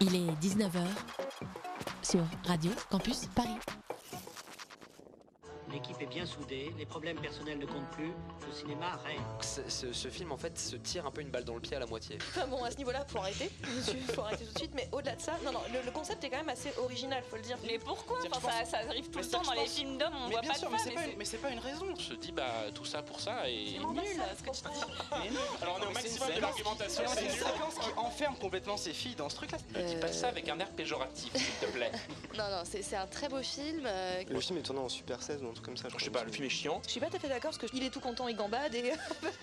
Il est 19h sur Radio Campus Paris. L'équipe est bien soudée, les problèmes personnels ne comptent plus, le cinéma règne. Ce, ce- ce film en fait se tire un peu une balle dans le pied à la moitié. Enfin bon, à ce niveau-là, faut arrêter. Monsieur, faut arrêter tout de suite. Mais au-delà de ça, non, non, le, le concept est quand même assez original, faut le dire. Mais pourquoi Enfin, ça, ça arrive tout Mais le temps dans les films d'hommes, on mais voit bien pas sûr, de mais femmes. c'est pas, et une- mais c'est pas une raison. Je te dis, bah, tout ça pour ça et. C'est nul ce que tu dis. Alors on est au maximum de l'argumentation, C'est une nul. séquence qui enferme complètement ces filles dans ce truc-là. Ne dis pas ça avec un air péjoratif, s'il te plaît. Non, non, c'est un très beau film. euh, Le film est tourné en Super 16 ou un truc comme ça. Je sais pas, le film est chiant. Je suis pas tout à fait d'accord parce qu'il est tout content, il gambade et.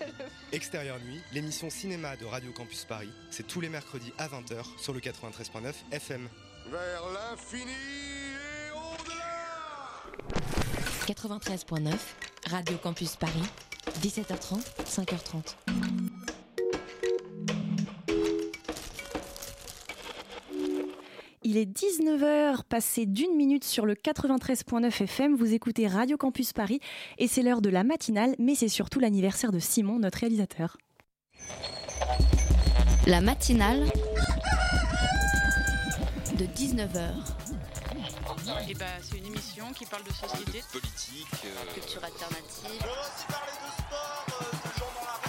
Extérieur Nuit, l'émission cinéma de Radio Campus Paris, c'est tous les mercredis à 20h sur le 93.9 FM. Vers l'infini et au-delà 93.9 Radio Campus Paris. 17h30, 5h30. Il est 19h, passé d'une minute sur le 93.9 FM. Vous écoutez Radio Campus Paris et c'est l'heure de la matinale, mais c'est surtout l'anniversaire de Simon, notre réalisateur. La matinale de 19h. Et bah, c'est une émission qui parle de société. Politique. Culture alternative.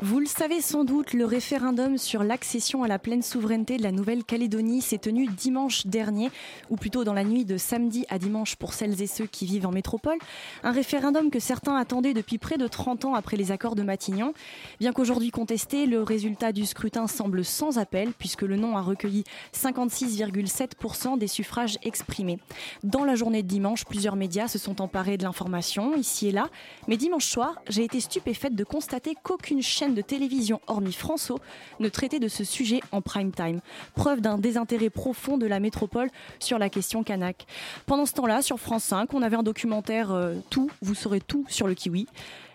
Vous le savez sans doute, le référendum sur l'accession à la pleine souveraineté de la Nouvelle-Calédonie s'est tenu dimanche dernier, ou plutôt dans la nuit de samedi à dimanche pour celles et ceux qui vivent en métropole. Un référendum que certains attendaient depuis près de 30 ans après les accords de Matignon. Bien qu'aujourd'hui contesté, le résultat du scrutin semble sans appel, puisque le non a recueilli 56,7% des suffrages exprimés. Dans la journée de dimanche, plusieurs médias se sont emparés de l'information, ici et là. Mais dimanche soir, j'ai été stupéfaite de constater qu'aucune chaîne de télévision, hormis François, ne traitait de ce sujet en prime time. Preuve d'un désintérêt profond de la métropole sur la question kanak. Pendant ce temps-là, sur France 5, on avait un documentaire euh, Tout, vous saurez tout sur le kiwi.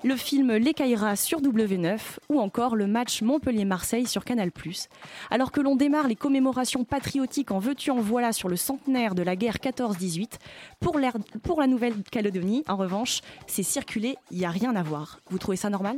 Le film Les Caïras sur W9 ou encore le match Montpellier-Marseille sur Canal+. Alors que l'on démarre les commémorations patriotiques en veux-tu en voilà sur le centenaire de la guerre 14-18, pour, la Nouvelle-Calédonie, en revanche, c'est circulé, il n'y a rien à voir. Vous trouvez ça normal?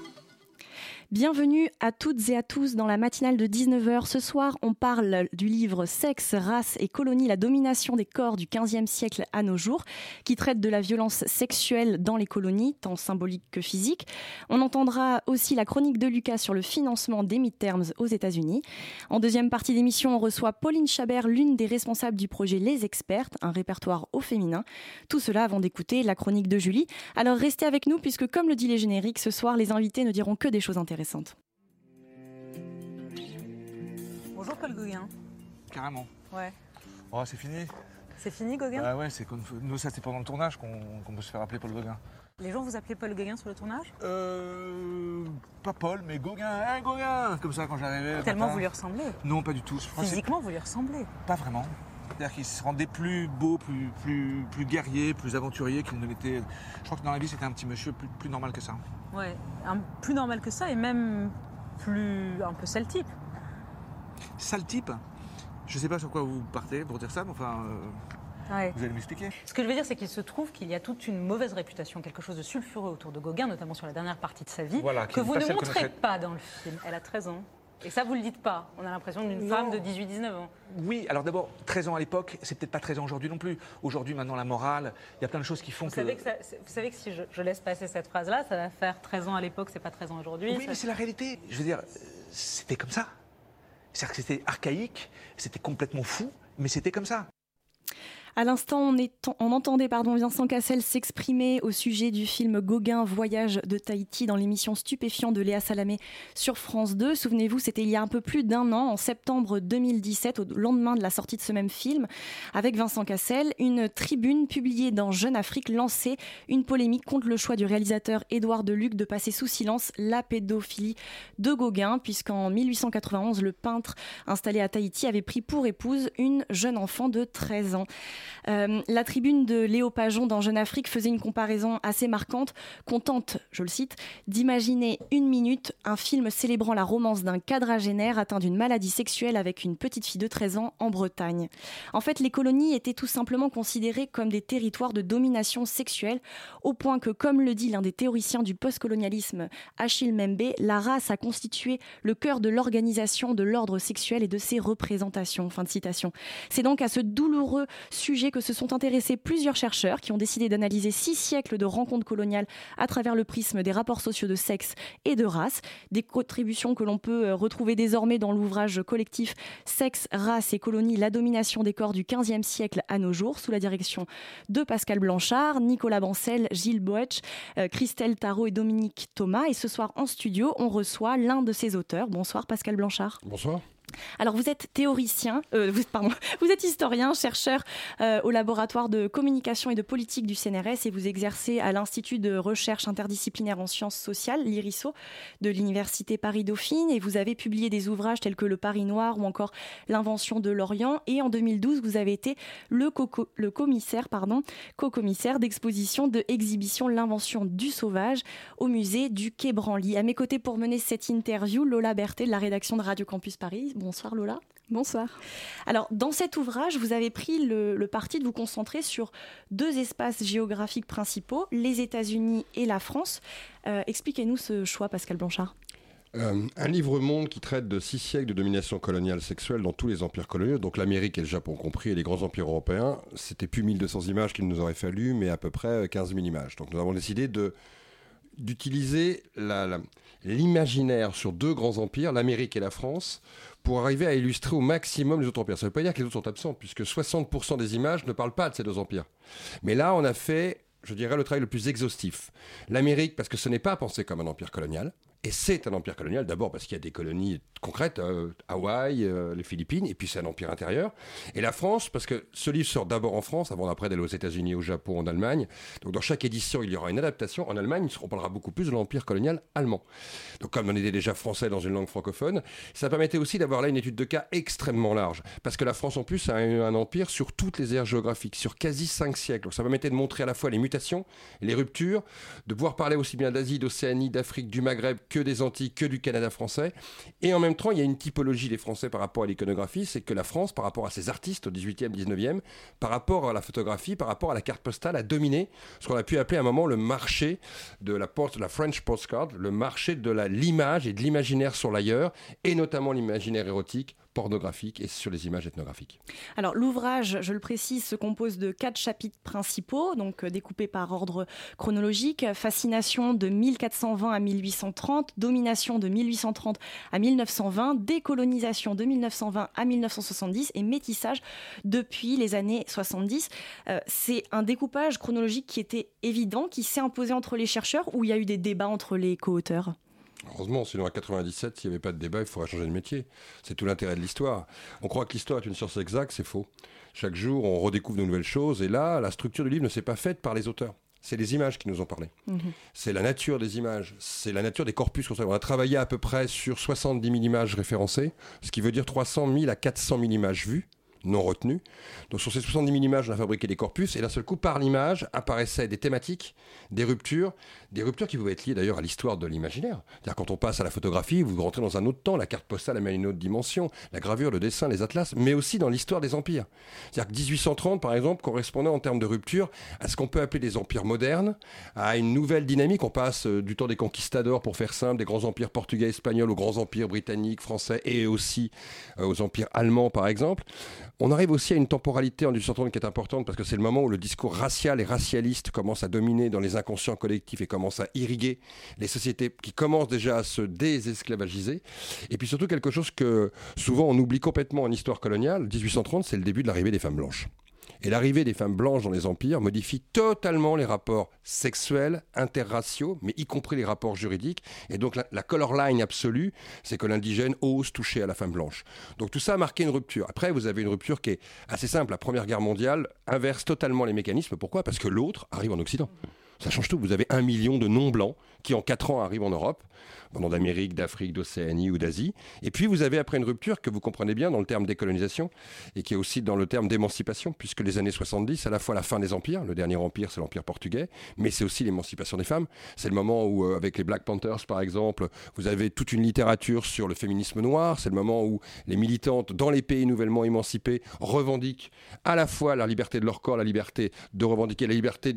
Bienvenue à toutes et à tous dans la matinale de 19h. Ce soir, on parle du livre Sexe, race et colonie, la domination des corps du 15e siècle à nos jours, qui traite de la violence sexuelle dans les colonies, tant symbolique que physique. On entendra aussi la chronique de Lucas sur le financement des midterms aux États-Unis. En deuxième partie d'émission, on reçoit Pauline Chabert, l'une des responsables du projet Les Expertes, un répertoire au féminin. Tout cela avant d'écouter la chronique de Julie. Alors restez avec nous puisque, comme le dit les génériques, ce soir, les invités ne diront que des choses intéressantes. Bonjour Paul Gauguin. Carrément. Ouais. Oh, c'est fini C'est fini Gauguin Bah ouais, c'est comme nous, ça c'était pendant le tournage qu'on qu'on peut se faire appeler Paul Gauguin. Les gens vous appelaient Paul Gauguin sur le tournage? Euh. Pas Paul, mais Gauguin, hein, Gauguin Comme ça quand j'arrivais. le Tellement matin. vous lui ressemblez. Non, pas du tout. Je pense que c'est Physiquement, vous lui ressemblez. pas vraiment. C'est-à-dire qu'il se rendait plus beau, plus, plus, plus guerrier, plus aventurier qu'il ne l'était. Je crois que dans la vie, c'était un petit monsieur plus, plus normal que ça. Ouais. Un- plus normal que ça et même plus un peu sale type. Sale type Je sais pas sur quoi vous partez pour dire ça, mais enfin. euh, Ouais. vous allez m'expliquer Ce que je veux dire, c'est qu'il se trouve qu'il y a toute une mauvaise réputation, quelque chose de sulfureux autour de Gauguin, notamment sur la dernière partie de sa vie, Voilà, que vous ne montrez pas dans le film. Elle a 13 ans. Et ça, vous le dites pas. On a l'impression d'une femme de 18-19 ans. Oui, alors d'abord, 13 ans à l'époque, c'est peut-être pas 13 ans aujourd'hui non plus. Aujourd'hui, maintenant, la morale, il y a plein de choses qui font Vous que. savez que, ça- vous savez que si je, je laisse passer cette phrase-là, ça va faire 13 ans à l'époque, c'est pas 13 ans aujourd'hui. Oui, Ça- mais c'est la réalité. Je veux dire, c'était comme ça. C'est-à-dire que c'était archaïque, c'était complètement fou, mais c'était comme ça. À l'instant, on, entendait pardon, Vincent Cassel s'exprimer au sujet du film Gauguin Voyage de Tahiti dans l'émission Stupéfiant de Léa Salamé sur France 2. Souvenez-vous, c'était il y a un peu plus d'un an, en septembre 2017, au lendemain de la sortie de ce même film, avec Vincent Cassel, une tribune publiée dans Jeune Afrique lançait une polémique contre le choix du réalisateur Édouard Deluc de passer sous silence la pédophilie de Gauguin, puisqu'en 1891, le peintre installé à Tahiti avait pris pour épouse une jeune enfant de 13 ans. Euh, la tribune de Léo Pajon dans Jeune Afrique faisait une comparaison assez marquante qu'on tente, je le cite, d'imaginer une minute un film célébrant la romance d'un quadragénaire atteint d'une maladie sexuelle avec une petite fille de 13 ans en Bretagne. En fait, les colonies étaient tout simplement considérées comme des territoires de domination sexuelle, au point que, comme le dit l'un des théoriciens du postcolonialisme, Achille Membe, la race a constitué le cœur de l'organisation de l'ordre sexuel et de ses représentations. Fin de citation. C'est donc à ce douloureux sujet que se sont intéressés plusieurs chercheurs qui ont décidé d'analyser six siècles de rencontres coloniales à travers le prisme des rapports sociaux de sexe et de race, des contributions que l'on peut euh, retrouver désormais dans l'ouvrage collectif Sexe, race et colonie, la domination des corps du XVe siècle à nos jours, sous la direction de Pascal Blanchard, Nicolas Bancel, Gilles Boetsch, euh, Christelle Tarot et Dominique Thomas. Et ce soir en studio, on reçoit l'un de ses auteurs. Bonsoir Pascal Blanchard. Bonsoir. Alors vous êtes théoricien, euh, vous, pardon, vous êtes historien, chercheur euh, au laboratoire de communication et de politique du CNRS et vous exercez à l'Institut de recherche interdisciplinaire en sciences sociales, l'IRISO, de l'Université Paris-Dauphine et vous avez publié des ouvrages tels que Le Paris Noir ou encore L'invention de l'Orient et en 2012 vous avez été le commissaire, pardon, co-commissaire d'exposition de exhibition L'invention du sauvage au musée du Quai Branly. À mes côtés pour mener cette interview, Lola Berthet de la rédaction de Radio Campus Paris. Bonsoir Lola. Bonsoir. Alors, dans cet ouvrage, vous avez pris le, le, parti de vous concentrer sur deux espaces géographiques principaux, les États-Unis et la France. Euh, Expliquez-nous ce choix, Pascal Blanchard. Euh, un livre-monde qui traite de six siècles de domination coloniale sexuelle dans tous les empires coloniaux, donc l'Amérique et le Japon compris, et les grands empires européens. C'était plus 1200 images qu'il nous aurait fallu, mais à peu près 15 000 images. Donc nous avons décidé de d'utiliser l'imaginaire la, sur deux grands empires, l'Amérique et la France, pour arriver à illustrer au maximum les autres empires. Ça ne veut pas dire que les autres sont absents, puisque 60% des images ne parlent pas de ces deux empires. Mais là, on a fait, je dirais, le travail le plus exhaustif. L'Amérique, parce que ce n'est pas pensé comme un empire colonial, et c'est un empire colonial, d'abord parce qu'il y a des colonies concrètes, euh, Hawaï, euh, les Philippines, et puis c'est un empire intérieur. Et la France, parce que ce livre sort d'abord en France, avant après d'aller aux États-Unis, au Japon, en Allemagne. Donc dans chaque édition, il y aura une adaptation. En Allemagne, on parlera beaucoup plus de l'empire colonial allemand. Donc comme on était déjà français dans une langue francophone, ça permettait aussi d'avoir là une étude de cas extrêmement large. Parce que la France, en plus, a eu un empire sur toutes les aires géographiques, sur quasi cinq siècles. Donc ça permettait de montrer à la fois les mutations, les ruptures, de pouvoir parler aussi bien d'Asie, d'Océanie, d'Afrique, du Maghreb que des Antilles, que du Canada français. Et en même temps, il y a une typologie des Français par rapport à l'iconographie, c'est que la France, par rapport à ses artistes au 18e, 19e, par rapport à la photographie, par rapport à la carte postale, a dominé ce qu'on a pu appeler à un moment le marché de la, la French postcard, le marché de l'image et de l'imaginaire sur l'ailleurs, et notamment l'imaginaire érotique, pornographique et sur les images ethnographiques. Alors l'ouvrage, je le précise, se compose de quatre chapitres principaux, donc euh, découpés par ordre chronologique. Fascination de 1420 à 1830, domination de 1830 à 1920, décolonisation de 1920 à 1970 et métissage depuis les années 70. Euh, C'est un découpage chronologique qui était évident, qui s'est imposé entre les chercheurs ou il y a eu des débats entre les co-auteurs? Heureusement, sinon à 97, s'il n'y avait pas de débat, il faudrait changer de métier. C'est tout l'intérêt de l'histoire. On croit que l'histoire est une science exacte, c'est faux. Chaque jour, on redécouvre de nouvelles choses, et là, la structure du livre ne s'est pas faite par les auteurs. C'est les images qui nous ont parlé. Mmh. C'est la nature des images, c'est la nature des corpus. On a travaillé à peu près sur 70 000 images référencées, ce qui veut dire 300 000 à 400 000 images vues non retenues. Donc sur ces 70 000 images, on a fabriqué des corpus, et d'un seul coup, par l'image, apparaissaient des thématiques, des ruptures, des ruptures qui pouvaient être liées d'ailleurs à l'histoire de l'imaginaire. C'est-à-dire quand on passe à la photographie, vous rentrez dans un autre temps, la carte postale amène une autre dimension, la gravure, le dessin, les atlas, mais aussi dans l'histoire des empires. C'est-à-dire que 1830, par exemple, correspondait en termes de rupture à ce qu'on peut appeler des empires modernes, à une nouvelle dynamique. On passe du temps des conquistadors, pour faire simple, des grands empires portugais, espagnols, aux grands empires britanniques, français, et aussi aux empires allemands, par exemple. On arrive aussi à une temporalité en 1830 qui est importante parce que c'est le moment où le discours racial et racialiste commence à dominer dans les inconscients collectifs et commence à irriguer les sociétés qui commencent déjà à se désesclavagiser. Et puis surtout quelque chose que souvent on oublie complètement en histoire coloniale, 1830 c'est le début de l'arrivée des femmes blanches. Et l'arrivée des femmes blanches dans les empires modifie totalement les rapports sexuels, interraciaux, mais y compris les rapports juridiques. Et donc la, la color line absolue, c'est que l'indigène ose toucher à la femme blanche. Donc tout ça a marqué une rupture. Après, vous avez une rupture qui est assez simple. La Première Guerre mondiale inverse totalement les mécanismes. Pourquoi? Parce que l'autre arrive en Occident. Ça change tout. Vous avez un million de non-blancs qui, en quatre ans, arrivent en Europe, venant d'Amérique, d'Afrique, d'Océanie ou d'Asie. Et puis, vous avez après une rupture que vous comprenez bien dans le terme décolonisation et qui est aussi dans le terme d'émancipation, puisque les années 70, à la fois la fin des empires, le dernier empire, c'est l'empire portugais, mais c'est aussi l'émancipation des femmes. C'est le moment où, euh, avec les Black Panthers, par exemple, vous avez toute une littérature sur le féminisme noir. C'est le moment où les militantes, dans les pays nouvellement émancipés, revendiquent à la fois la liberté de leur corps, la liberté de revendiquer la liberté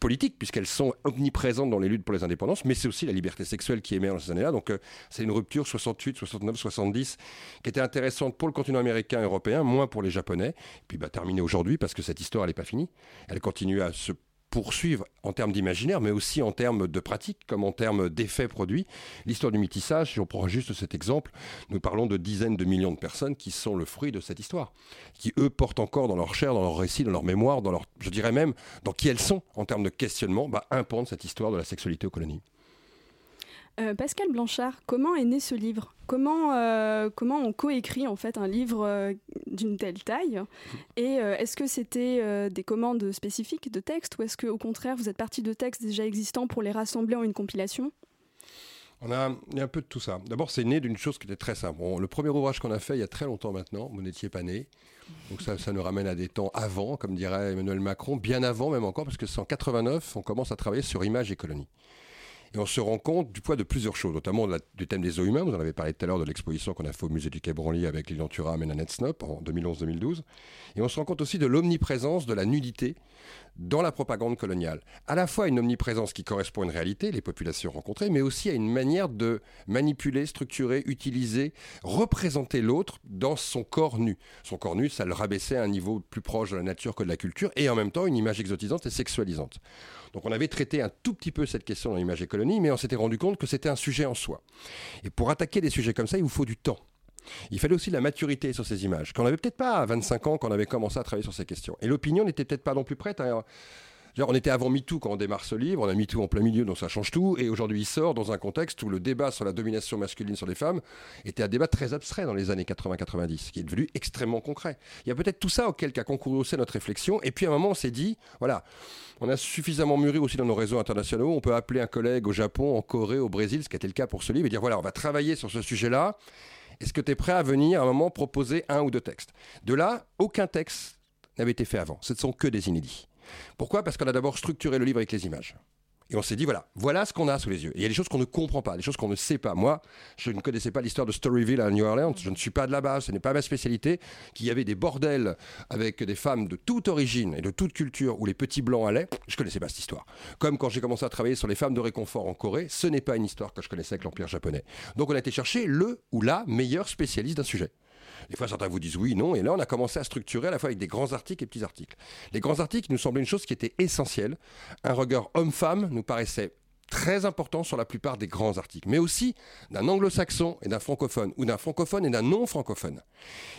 politiques, puisqu'elles sont omniprésentes dans les luttes pour les indépendances, mais c'est aussi la liberté sexuelle qui émerge dans ces années-là. Donc euh, c'est une rupture 68, 69, 70 qui était intéressante pour le continent américain et européen, moins pour les Japonais. Puis bah, terminée aujourd'hui, parce que cette histoire, elle n'est pas finie. Elle continue à se poursuivre en termes d'imaginaire, mais aussi en termes de pratique, comme en termes d'effets produits. L'histoire du métissage, si on prend juste cet exemple, nous parlons de dizaines de millions de personnes qui sont le fruit de cette histoire, qui eux portent encore dans leur chair, dans leur récit, dans leur mémoire, dans leur, je dirais même, dans qui elles sont en termes de questionnement, bah, cette histoire de la sexualité aux colonies. Euh, Pascal Blanchard, comment est né ce livre? Comment, euh, comment on coécrit en fait un livre euh, d'une telle taille? Et est-ce que c'était des commandes spécifiques de texte ou est-ce que au contraire vous êtes parti de textes déjà existants pour les rassembler en une compilation? On a, a un peu de tout ça. D'abord, c'est né d'une chose qui était très simple. Le premier ouvrage qu'on a fait il y a très longtemps maintenant, vous n'étiez pas né. Donc ça, ça nous ramène à des temps avant, comme dirait Emmanuel Macron, bien avant même encore, parce que c'est en 89, on commence à travailler sur Images et colonies. Et on se rend compte du poids de plusieurs choses, notamment du thème des eaux humains. Vous en avez parlé tout à l'heure de l'exposition qu'on a fait au musée du Quai Branly avec Lilian Thuram et Nanette Snop en 2011-2012. Et on se rend compte aussi de l'omniprésence de la nudité dans la propagande coloniale. À la fois une omniprésence qui correspond à une réalité, les populations rencontrées, mais aussi à une manière de manipuler, structurer, utiliser, représenter l'autre dans son corps nu. Son corps nu, ça le rabaissait à un niveau plus proche de la nature que de la culture, et en même temps une image exotisante et sexualisante. Donc on avait traité un tout petit peu cette question dans l'image et colonie, mais on s'était rendu compte que c'était un sujet en soi. Et pour attaquer des sujets comme ça, il vous faut du temps. Il fallait aussi de la maturité sur ces images, qu'on n'avait peut-être pas à 25 ans quand on avait commencé à travailler sur ces questions. Et l'opinion n'était peut-être pas non plus prête à... On était avant MeToo quand on démarre ce livre, on a MeToo en plein milieu, donc ça change tout, et aujourd'hui il sort dans un contexte où le débat sur la domination masculine sur les femmes était un débat très abstrait dans les années 80-90, qui est devenu extrêmement concret. Il y a peut-être tout ça auquel a concouru aussi notre réflexion, et puis à un moment on s'est dit, voilà, on a suffisamment mûri aussi dans nos réseaux internationaux, on peut appeler un collègue au Japon, en Corée, au Brésil, ce qui était le cas pour ce livre, et dire, voilà, on va travailler sur ce sujet-là, est-ce que tu es prêt à venir à un moment proposer un ou deux textes? De là, aucun texte n'avait été fait avant. Ce ne sont que des inédits. Pourquoi? Parce qu'on a d'abord structuré le livre avec les images. Et on s'est dit, voilà, voilà ce qu'on a sous les yeux. Et il y a des choses qu'on ne comprend pas, des choses qu'on ne sait pas. Moi, je ne connaissais pas l'histoire de Storyville à New Orleans, je ne suis pas de là-bas, ce n'est pas ma spécialité, qu'il y avait des bordels avec des femmes de toute origine et de toute culture où les petits blancs allaient, je ne connaissais pas cette histoire. Comme quand j'ai commencé à travailler sur les femmes de réconfort en Corée, ce n'est pas une histoire que je connaissais avec l'Empire japonais. Donc on a été chercher le ou la meilleure spécialiste d'un sujet. Des fois, certains vous disent oui, non. Et là, on a commencé à structurer à la fois avec des grands articles et petits articles. Les grands articles nous semblaient une chose qui était essentielle. Un regard homme-femme nous paraissait très important sur la plupart des grands articles, mais aussi d'un anglo-saxon et d'un francophone, ou d'un francophone et d'un non-francophone.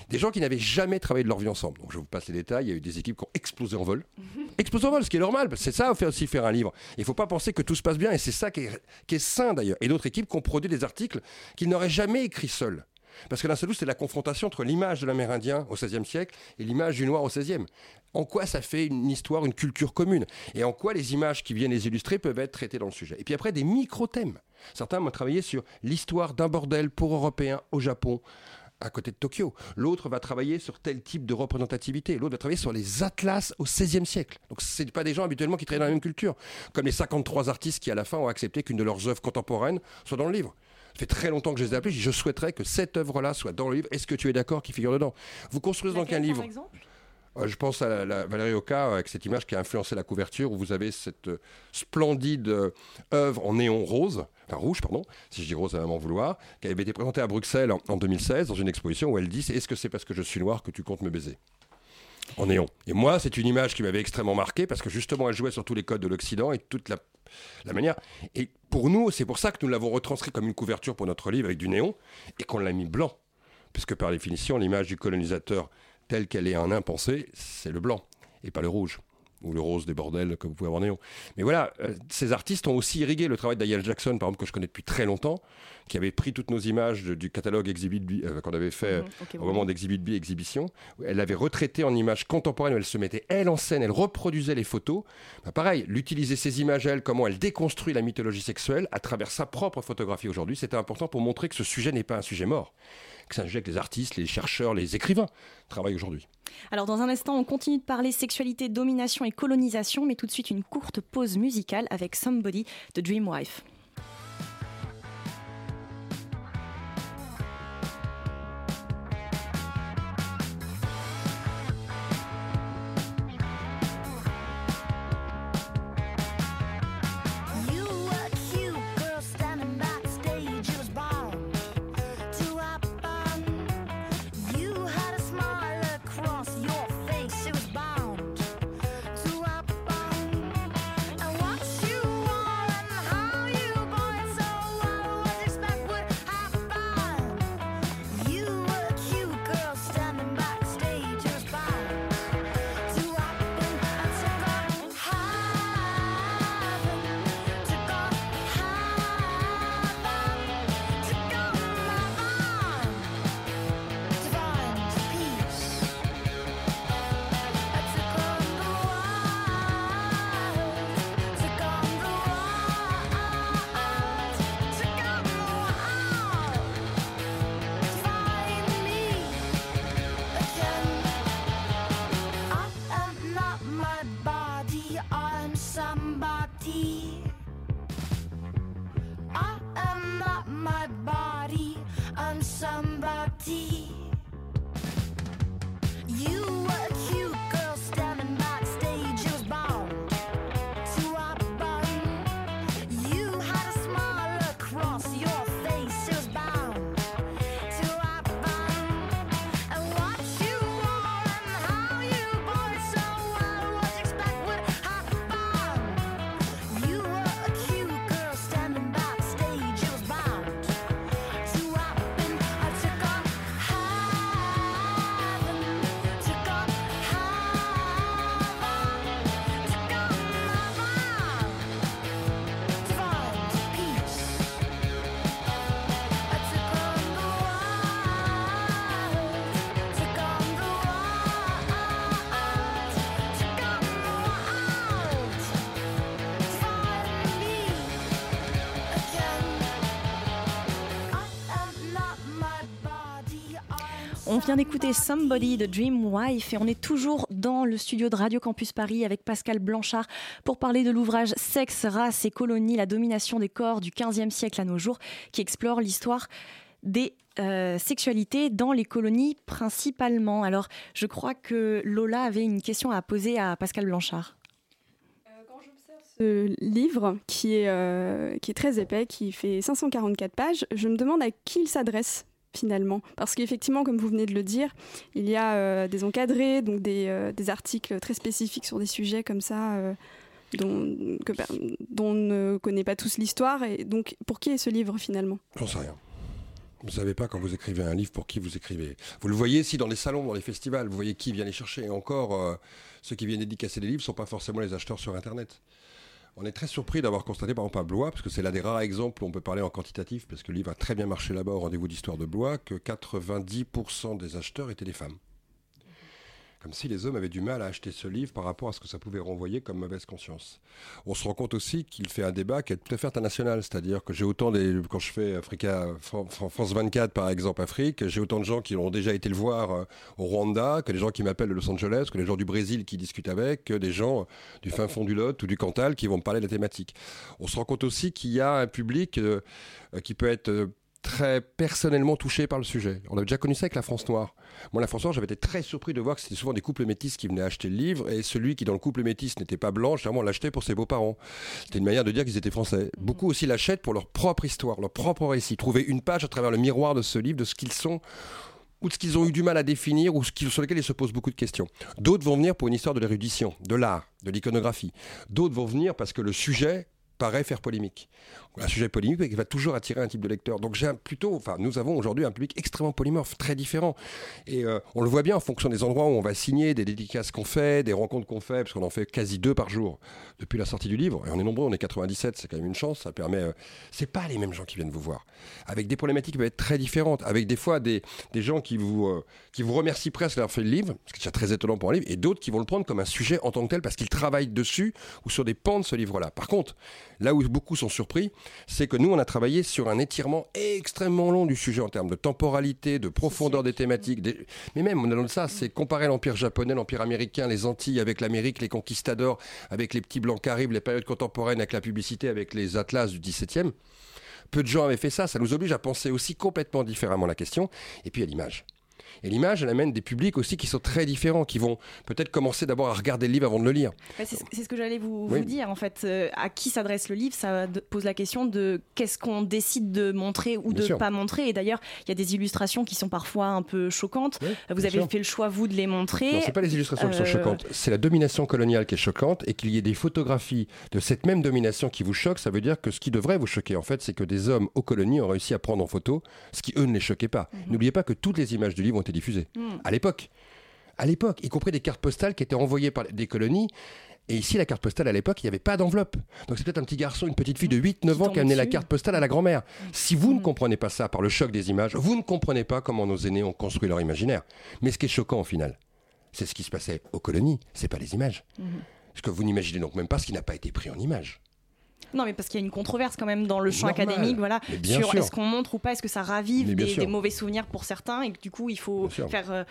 Des gens qui n'avaient jamais travaillé de leur vie ensemble. Donc je vous passe les détails, il y a eu des équipes qui ont explosé en vol. explosé en vol, ce qui est normal, c'est ça fait aussi faire un livre. Il ne faut pas penser que tout se passe bien, et c'est ça qui est, qui est sain d'ailleurs. Et d'autres équipes qui ont produit des articles qu'ils n'auraient jamais écrits seuls. Parce que d'un seul coup, c'est la confrontation entre l'image de l'Amérindien au XVIe siècle et l'image du Noir au XVIe. En quoi ça fait une histoire, une culture commune? Et en quoi les images qui viennent les illustrer peuvent être traitées dans le sujet? Et puis après, des micro-thèmes. Certains m'ont travaillé sur l'histoire d'un bordel pour Européens au Japon à côté de Tokyo. L'autre va travailler sur tel type de représentativité. L'autre va travailler sur les atlas au XVIe siècle. Donc ce pas des gens habituellement qui travaillent dans la même culture. Comme les 53 artistes qui, à la fin, ont accepté qu'une de leurs œuvres contemporaines soit dans le livre. Ça fait très longtemps que je les ai appelés. Je souhaiterais que cette œuvre-là soit dans le livre. Est-ce que tu es d'accord qu'il figure dedans? Vous construisez donc un livre. Euh, Je pense à la, la Valérie Oka avec cette image qui a influencé la couverture où vous avez cette euh, splendide euh, œuvre en néon rose, enfin rouge, pardon, si je dis rose, va m'en vouloir, qui avait été présentée à Bruxelles en, en 2016 dans une exposition où elle dit Est-ce que c'est parce que je suis noir que tu comptes me baiser? En néon. Et moi, c'est une image qui m'avait extrêmement marqué parce que justement, elle jouait sur tous les codes de l'Occident et toute la, la manière. Et pour nous, c'est pour ça que nous l'avons retranscrit comme une couverture pour notre livre avec du néon et qu'on l'a mis blanc. Puisque par définition, l'image du colonisateur telle qu'elle est en impensé, c'est le blanc. et pas le rouge ou le rose des bordels que vous pouvez avoir en néon. Mais voilà, euh, ces artistes ont aussi irrigué le travail d'Ayel Jackson, par exemple, que je connais depuis très longtemps, qui avait pris toutes nos images de- du catalogue Exhibit B euh, qu'on avait fait Mhm, ok, au oui. moment d'Exhibit B Exhibition. Elle l'avait retraité en images contemporaines où elle se mettait elle en scène, elle reproduisait les photos. Bah, pareil, l'utiliser ces images, elle, comment elle déconstruit la mythologie sexuelle à travers sa propre photographie aujourd'hui, c'était important pour montrer que ce sujet n'est pas un sujet mort, que les artistes, les chercheurs, les écrivains travaillent aujourd'hui. Alors dans un instant, on continue de parler sexualité, domination et colonisation, mais tout de suite une courte pause musicale avec Somebody de Dreamwife. On vient d'écouter Somebody de Dreamwife et on est toujours dans le studio de Radio Campus Paris avec Pascal Blanchard pour parler de l'ouvrage Sexe, race et colonie, la domination des corps du 15e siècle à nos jours qui explore l'histoire des euh, sexualités dans les colonies principalement. Alors, je crois que Lola avait une question à poser à Pascal Blanchard. Ce livre qui est, euh, qui est très épais, qui fait 544 pages, je me demande à qui il s'adresse finalement. Parce qu'effectivement, comme vous venez de le dire, il y a euh, des encadrés, donc des, euh, des articles très spécifiques sur des sujets comme ça. euh, dont, on ne connaît pas tous l'histoire. Et donc, pour qui est ce livre finalement? J'en sais rien. Vous ne savez pas quand vous écrivez un livre pour qui vous écrivez. Vous le voyez si dans les salons, dans les festivals, vous voyez qui vient les chercher. Et encore, ceux qui viennent dédicacer des livres ne sont pas forcément les acheteurs sur Internet. On est très surpris d'avoir constaté par exemple à Blois, parce que c'est l'un des rares exemples où on peut parler en quantitatif, parce que le livre a très bien marché là-bas au rendez-vous d'histoire de Blois, que 90% des acheteurs étaient des femmes. Comme si les hommes avaient du mal à acheter ce livre par rapport à ce que ça pouvait renvoyer comme mauvaise conscience. On se rend compte aussi qu'il fait un débat qui est tout à fait international, c'est-à-dire que j'ai autant des quand je fais Africa Fran- Fran- France 24 par exemple Afrique, j'ai autant de gens qui ont déjà été le voir euh, au Rwanda, que des gens qui m'appellent de Los Angeles, que des gens du Brésil qui discutent avec, que des gens du fin fond du Lot ou du Cantal qui vont me parler de la thématique. On se rend compte aussi qu'il y a un public euh, euh, qui peut être très personnellement touché par le sujet. On a déjà connu ça avec la France Noire. Moi, la France Noire, j'avais été très surpris de voir que c'était souvent des couples métis qui venaient acheter le livre, et celui qui, dans le couple métis, n'était pas blanc, généralement, l'achetait pour ses beaux-parents. C'était une manière de dire qu'ils étaient français. Beaucoup aussi l'achètent pour leur propre histoire, leur propre récit. Trouver une page à travers le miroir de ce livre, de ce qu'ils sont, ou de ce qu'ils ont eu du mal à définir, ou sur lesquels ils se posent beaucoup de questions. D'autres vont venir pour une histoire de l'érudition, de l'art, de l'iconographie. D'autres vont venir parce que le sujet paraît faire polémique. Un sujet polémique qui va toujours attirer un type de lecteur. Donc j'ai plutôt, enfin, nous avons aujourd'hui un public extrêmement polymorphe, très différent. Et euh, on le voit bien en fonction des endroits où on va signer, des dédicaces qu'on fait, des rencontres qu'on fait, parce qu'on en fait quasi deux par jour depuis la sortie du livre. Et on est nombreux, on est 97, c'est quand même une chance. Ça permet. euh, c'est pas les mêmes gens qui viennent vous voir, avec des problématiques qui peuvent être très différentes, avec des fois des, des gens qui vous euh, qui vous remercient presque d'avoir fait le livre, ce qui est déjà très étonnant pour un livre, et d'autres qui vont le prendre comme un sujet en tant que tel parce qu'ils travaillent dessus ou sur des pans de ce livre-là. Par contre, là où beaucoup sont surpris, c'est que nous, on a travaillé sur un étirement extrêmement long du sujet en termes de temporalité, de profondeur des thématiques. Mais même, on a ça, c'est comparer l'Empire japonais, l'Empire américain, les Antilles avec l'Amérique, les conquistadors, avec les petits blancs caribes, les périodes contemporaines, avec la publicité, avec les atlas du 17e. Peu de gens avaient fait ça, ça nous oblige à penser aussi complètement différemment la question. Et puis à l'image. Et l'image, elle amène des publics aussi qui sont très différents, qui vont peut-être commencer d'abord à regarder le livre avant de le lire. Ouais, c'est ce- ce que j'allais vous, Oui. vous dire en fait. Euh, à qui s'adresse le livre Ça pose la question de qu'est-ce qu'on décide de montrer ou Bien de sûr. pas montrer. Et d'ailleurs, il y a des illustrations qui sont parfois un peu choquantes. Vous avez sûr. fait le choix vous de les montrer. Non, c'est pas les illustrations qui sont Euh, choquantes, c'est la domination coloniale qui est choquante et qu'il y ait des photographies de cette même domination qui vous choquent, ça veut dire que ce qui devrait vous choquer en fait, c'est que des hommes aux colonies ont réussi à prendre en photo ce qui eux ne les choquait pas. N'oubliez pas que toutes les images du livre ont été diffusées Mhm. à l'époque. À l'époque, y compris des cartes postales qui étaient envoyées par des colonies. Et ici, la carte postale à l'époque, il n'y avait pas d'enveloppe. Donc c'est peut-être un petit garçon, une petite fille de 8-9 ans qui a amené la carte postale à la grand-mère. Si vous ne comprenez pas ça par le choc des images, vous ne comprenez pas comment nos aînés ont construit leur imaginaire. Mais ce qui est choquant au final, c'est ce qui se passait aux colonies, c'est pas les images. Parce que vous n'imaginez donc même pas ce qui n'a pas été pris en images. Non, mais parce qu'il y a une controverse quand même dans le champ Normal. académique, voilà, sur est-ce qu'on montre ou pas, est-ce que ça ravive des, mauvais souvenirs pour certains, et que du coup il faut faire. euh,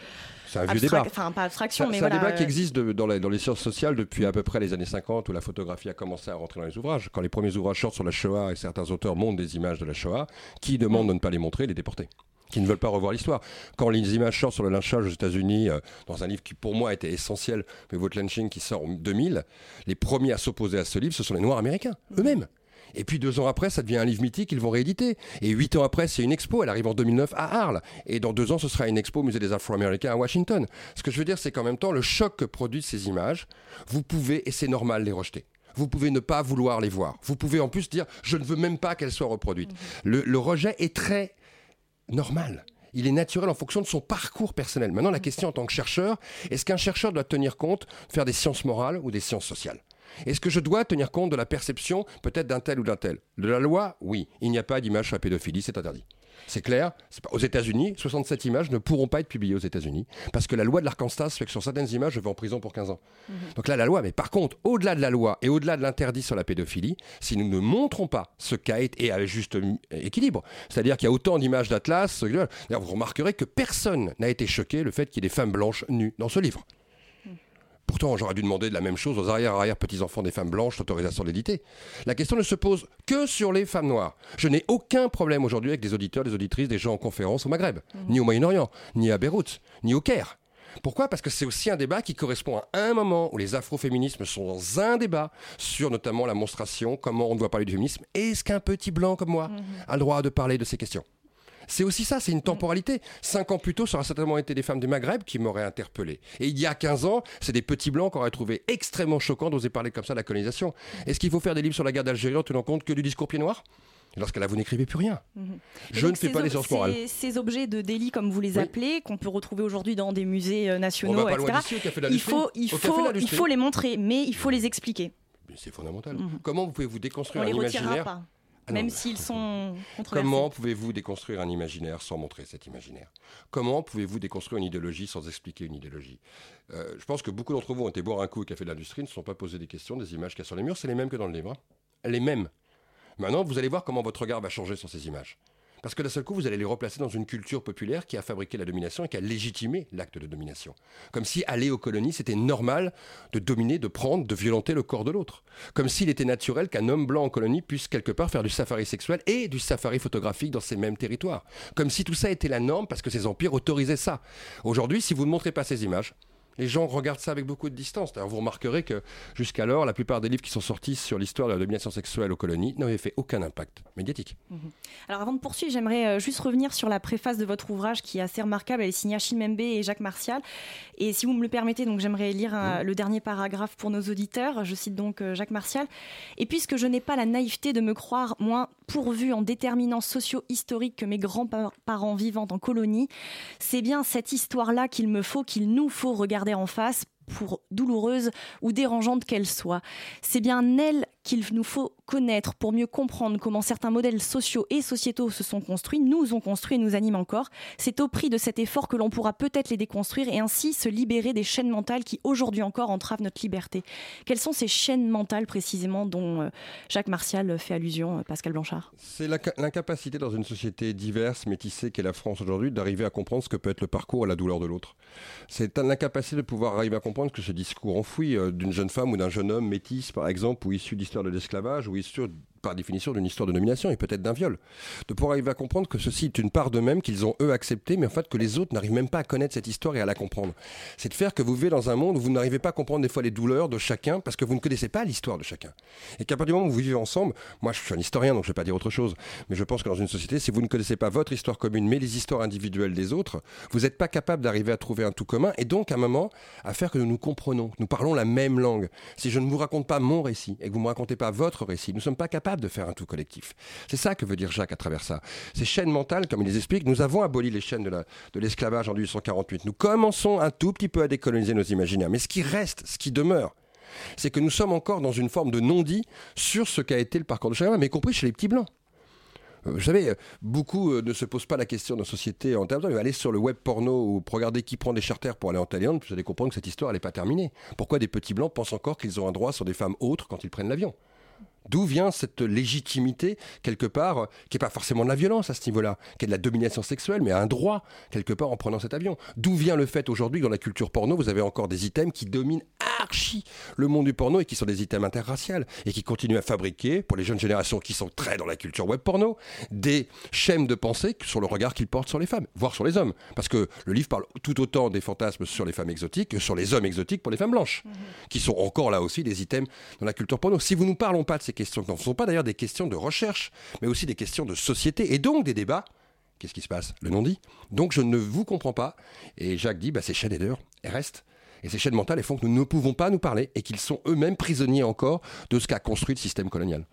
C'est un vieux débat. Enfin, pas abstraction, mais c'est un débat qui euh, existe de- dans, les sciences sociales depuis à peu près les années 50 où la photographie a commencé à rentrer dans les ouvrages. Quand les premiers ouvrages sortent sur la Shoah et certains auteurs montrent des images de la Shoah, qui demandent de ne pas les montrer, les déporter qui ne veulent pas revoir l'histoire. Quand les images sortent sur le lynchage aux États-Unis, euh, dans un livre qui pour moi était essentiel, mais votre lynching qui sort en 2000, les premiers à s'opposer à ce livre, ce sont les Noirs américains, eux-mêmes. Et puis deux ans après, ça devient un livre mythique, ils vont rééditer. Et huit ans après, c'est une expo, elle arrive en 2009 à Arles. Et dans deux ans, ce sera une expo au Musée des Afro-Américains à Washington. Ce que je veux dire, c'est qu'en même temps, le choc que produisent ces images, vous pouvez, et c'est normal, les rejeter. Vous pouvez ne pas vouloir les voir. Vous pouvez en plus dire, je ne veux même pas qu'elles soient reproduites. Le, le rejet est très normal. Il est naturel en fonction de son parcours personnel. Maintenant, la question en tant que chercheur, est-ce qu'un chercheur doit tenir compte, faire des sciences morales ou des sciences sociales? Est-ce que je dois tenir compte de la perception peut-être d'un tel ou d'un tel? De la loi, oui. Il n'y a pas d'image sur la pédophilie, c'est interdit. C'est clair. Pas- Aux États-Unis, 67 images ne pourront pas être publiées aux États-Unis parce que la loi de l'Arkansas fait que sur certaines images, je vais en prison pour 15 ans. Donc là, la loi. Mais par contre, au-delà de la loi et au-delà de l'interdit sur la pédophilie, si nous ne montrons pas ce qu'a été et avec juste équilibre, c'est-à-dire qu'il y a autant d'images d'Atlas, euh, vous remarquerez que personne n'a été choqué le fait qu'il y ait des femmes blanches nues dans ce livre. Pourtant, j'aurais dû demander de la même chose aux arrière-arrière-petits-enfants des femmes blanches, l'autorisation d'éditer. La question ne se pose que sur les femmes noires. Je n'ai aucun problème aujourd'hui avec des auditeurs, des auditrices, des gens en conférence au Maghreb, ni au Moyen-Orient, ni à Beyrouth, ni au Caire. Pourquoi? Parce que c'est aussi un débat qui correspond à un moment où les afroféminismes sont dans un débat sur notamment la monstration, comment on doit parler du féminisme. Est-ce qu'un petit blanc comme moi a le droit de parler de ces questions? C'est aussi ça, c'est une temporalité. Cinq ans plus tôt, ça aurait certainement été des femmes du Maghreb qui m'auraient interpellé. Et il y a 15 ans, c'est des petits blancs qu'on aurait trouvé extrêmement choquant d'oser parler comme ça de la colonisation. Est-ce qu'il faut faire des livres sur la guerre d'Algérie en tenant compte que du discours pied noir? Lorsqu'elle là, vous n'écrivez plus rien. Et Je ne fais pas les sciences morales. Ces, objets de délit, comme vous les Oui. appelez, qu'on peut retrouver aujourd'hui dans des musées euh, On nationaux, loin etc. il faut, il faut, il faut les montrer, mais il faut les expliquer. C'est fondamental. Comment vous pouvez-vous déconstruire On les un retirera imaginaire pas, même s'ils sont controversés. Comment pouvez-vous déconstruire un imaginaire sans montrer cet imaginaire? Comment pouvez-vous déconstruire une idéologie sans expliquer une idéologie? Euh, Je pense que beaucoup d'entre vous ont été boire un coup au Café de l'Industrie, ne se sont pas posé des questions, des images qu'il y a sur les murs, c'est les mêmes que dans le livre. hein. Les mêmes. Maintenant, vous allez voir comment votre regard va changer sur ces images. Parce que d'un seul coup, vous allez les replacer dans une culture populaire qui a fabriqué la domination et qui a légitimé l'acte de domination. Comme si aller aux colonies, c'était normal de dominer, de prendre, de violenter le corps de l'autre. Comme s'il était naturel qu'un homme blanc en colonie puisse quelque part faire du safari sexuel et du safari photographique dans ces mêmes territoires. Comme si tout ça était la norme parce que ces empires autorisaient ça. Aujourd'hui, si vous ne montrez pas ces images, Les gens regardent ça avec beaucoup de distance. D'ailleurs, vous remarquerez que jusqu'alors, la plupart des livres qui sont sortis sur l'histoire de la domination sexuelle aux colonies n'avaient fait aucun impact médiatique. Alors avant de poursuivre, j'aimerais euh, juste revenir sur la préface de votre ouvrage qui est assez remarquable. Elle est signée Achille Membe et Jacques Martial. Et si vous me le permettez, donc j'aimerais lire un- le dernier paragraphe pour nos auditeurs. Je cite donc euh, Jacques Martial. Et puisque je n'ai pas la naïveté de me croire moins pourvu en déterminants socio-historiques que mes grands-parents vivant en colonie, c'est bien cette histoire-là qu'il me faut, qu'il nous faut regarder en face pour douloureuse ou dérangeante qu'elle soit. C'est bien elle qu'il nous faut connaître pour mieux comprendre comment certains modèles sociaux et sociétaux se sont construits, nous ont construit et nous animent encore. C'est au prix de cet effort que l'on pourra peut-être les déconstruire et ainsi se libérer des chaînes mentales qui aujourd'hui encore entravent notre liberté. Quelles sont ces chaînes mentales précisément dont euh, Jacques Martial fait allusion, euh, Pascal Blanchard? C'est l'inca- l'incapacité dans une société diverse, métissée qu'est la France aujourd'hui, d'arriver à comprendre ce que peut être le parcours et la douleur de l'autre. C'est l'incapacité de pouvoir arriver à comprendre que ce discours enfoui euh, d'une jeune femme ou d'un jeune homme métis, par exemple, ou issu d'histoire de l'esclavage, ou issu par définition d'une histoire de domination et peut-être d'un viol. De pouvoir arriver à comprendre que ceci est une part d'eux-mêmes qu'ils ont eux accepté, mais en fait que les autres n'arrivent même pas à connaître cette histoire et à la comprendre. C'est de faire que vous vivez dans un monde où vous n'arrivez pas à comprendre des fois les douleurs de chacun parce que vous ne connaissez pas l'histoire de chacun. Et qu'à partir du moment où vous vivez ensemble, moi je suis un historien donc je ne vais pas dire autre chose, mais je pense que dans une société, si vous ne connaissez pas votre histoire commune mais les histoires individuelles des autres, vous n'êtes pas capable d'arriver à trouver un tout commun et donc à un moment à faire que nous nous comprenons, que nous parlons la même langue. Si je ne vous raconte pas mon récit et que vous ne me racontez pas votre récit, nous ne sommes pas capables de faire un tout collectif. C'est ça que veut dire Jacques à travers ça. Ces chaînes mentales, comme il les explique, nous avons aboli les chaînes de la- de l'esclavage en 1848. Nous commençons un tout petit peu à décoloniser nos imaginaires. Mais ce qui reste, ce qui demeure, c'est que nous sommes encore dans une forme de non-dit sur ce qu'a été le parcours de chacun, mais y compris chez les petits blancs. Euh, Vous savez, euh, beaucoup euh, ne se posent pas la question dans la société en termes de aller sur le web porno ou pour regarder qui prend des charters pour aller en Thaïlande, vous allez comprendre que cette histoire, n'est pas terminée. Pourquoi des petits blancs pensent encore qu'ils ont un droit sur des femmes autres quand ils prennent l'avion? D'où vient cette légitimité, quelque part, euh, qui n'est pas forcément de la violence à ce niveau-là, qui est de la domination sexuelle, mais un droit, quelque part, en prenant cet avion? D'où vient le fait aujourd'hui que dans la culture porno, vous avez encore des items qui dominent archi le monde du porno et qui sont des items interraciales et qui continuent à fabriquer, pour les jeunes générations qui sont très dans la culture web porno, des schèmes de pensée sur le regard qu'ils portent sur les femmes, voire sur les hommes. Parce que le livre parle tout autant des fantasmes sur les femmes exotiques que sur les hommes exotiques pour les femmes blanches, qui sont encore là aussi des items dans la culture porno. Si vous ne nous parlons pas de ces questions, qui ne sont pas d'ailleurs des questions de recherche, mais aussi des questions de société et donc des débats, qu'est-ce qui se passe? Le non-dit. Donc je ne vous comprends pas. Et Jacques dit, bah, ces chaînes d'ailleurs, elles restent. Et ces chaînes mentales, elles font que nous ne pouvons pas nous parler et qu'ils sont eux-mêmes prisonniers encore de ce qu'a construit le système colonial.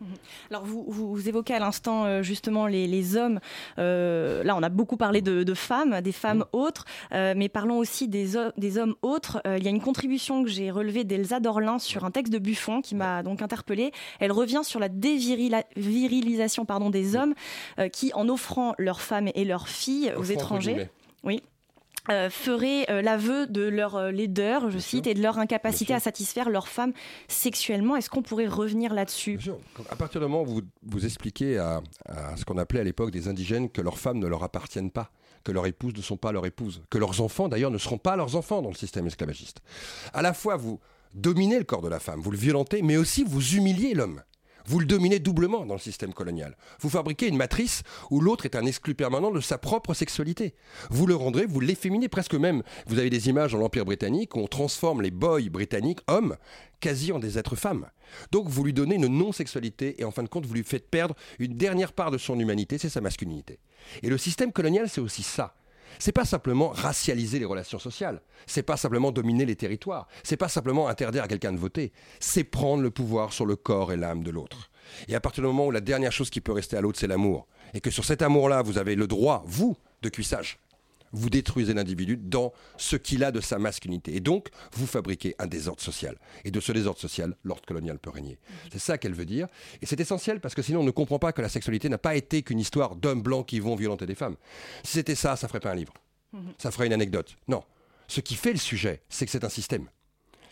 Alors vous, vous, vous évoquez à l'instant euh, justement les, les hommes. Euh, là, on a beaucoup parlé de, de femmes, des femmes autres, euh, mais parlons aussi des, ho- des hommes autres. Il y a une contribution que j'ai relevée d'Elsa Dorlin sur un texte de Buffon qui m'a donc interpellée. Elle revient sur la dévirilisation pardon, des hommes qui, en offrant leurs femmes et leurs filles aux Offrant, étrangers, oui, euh, feraient euh, l'aveu de leur euh, laideur, je cite, et de leur incapacité à satisfaire leurs femmes sexuellement. Est-ce qu'on pourrait revenir là-dessus À partir du moment où vous, vous expliquez à, à ce qu'on appelait à l'époque des indigènes que leurs femmes ne leur appartiennent pas, que leurs épouses ne sont pas leurs épouses, que leurs enfants d'ailleurs ne seront pas leurs enfants dans le système esclavagiste. À la fois vous dominez le corps de la femme, vous le violentez, mais aussi vous humiliez l'homme. Vous le dominez doublement dans le système colonial. Vous fabriquez une matrice où l'autre est un exclu permanent de sa propre sexualité. Vous le rendrez, vous l'efféminez presque même. Vous avez des images dans l'Empire britannique où on transforme les boys britanniques, hommes, quasi en des êtres femmes. Donc vous lui donnez une non-sexualité et en fin de compte vous lui faites perdre une dernière part de son humanité, c'est sa masculinité. Et le système colonial c'est aussi ça. C'est pas simplement racialiser les relations sociales, c'est pas simplement dominer les territoires, c'est pas simplement interdire à quelqu'un de voter, c'est prendre le pouvoir sur le corps et l'âme de l'autre. Et à partir du moment où la dernière chose qui peut rester à l'autre c'est l'amour, et que sur cet amour-là vous avez le droit, vous, de cuissage, vous détruisez l'individu dans ce qu'il a de sa masculinité. Et donc, vous fabriquez un désordre social. Et de ce désordre social, l'ordre colonial peut régner. C'est ça qu'elle veut dire. Et c'est essentiel parce que sinon, on ne comprend pas que la sexualité n'a pas été qu'une histoire d'hommes blancs qui vont violenter des femmes. Si c'était ça, ça ferait pas un livre. Ça ferait une anecdote. Non. Ce qui fait le sujet, c'est que c'est un système.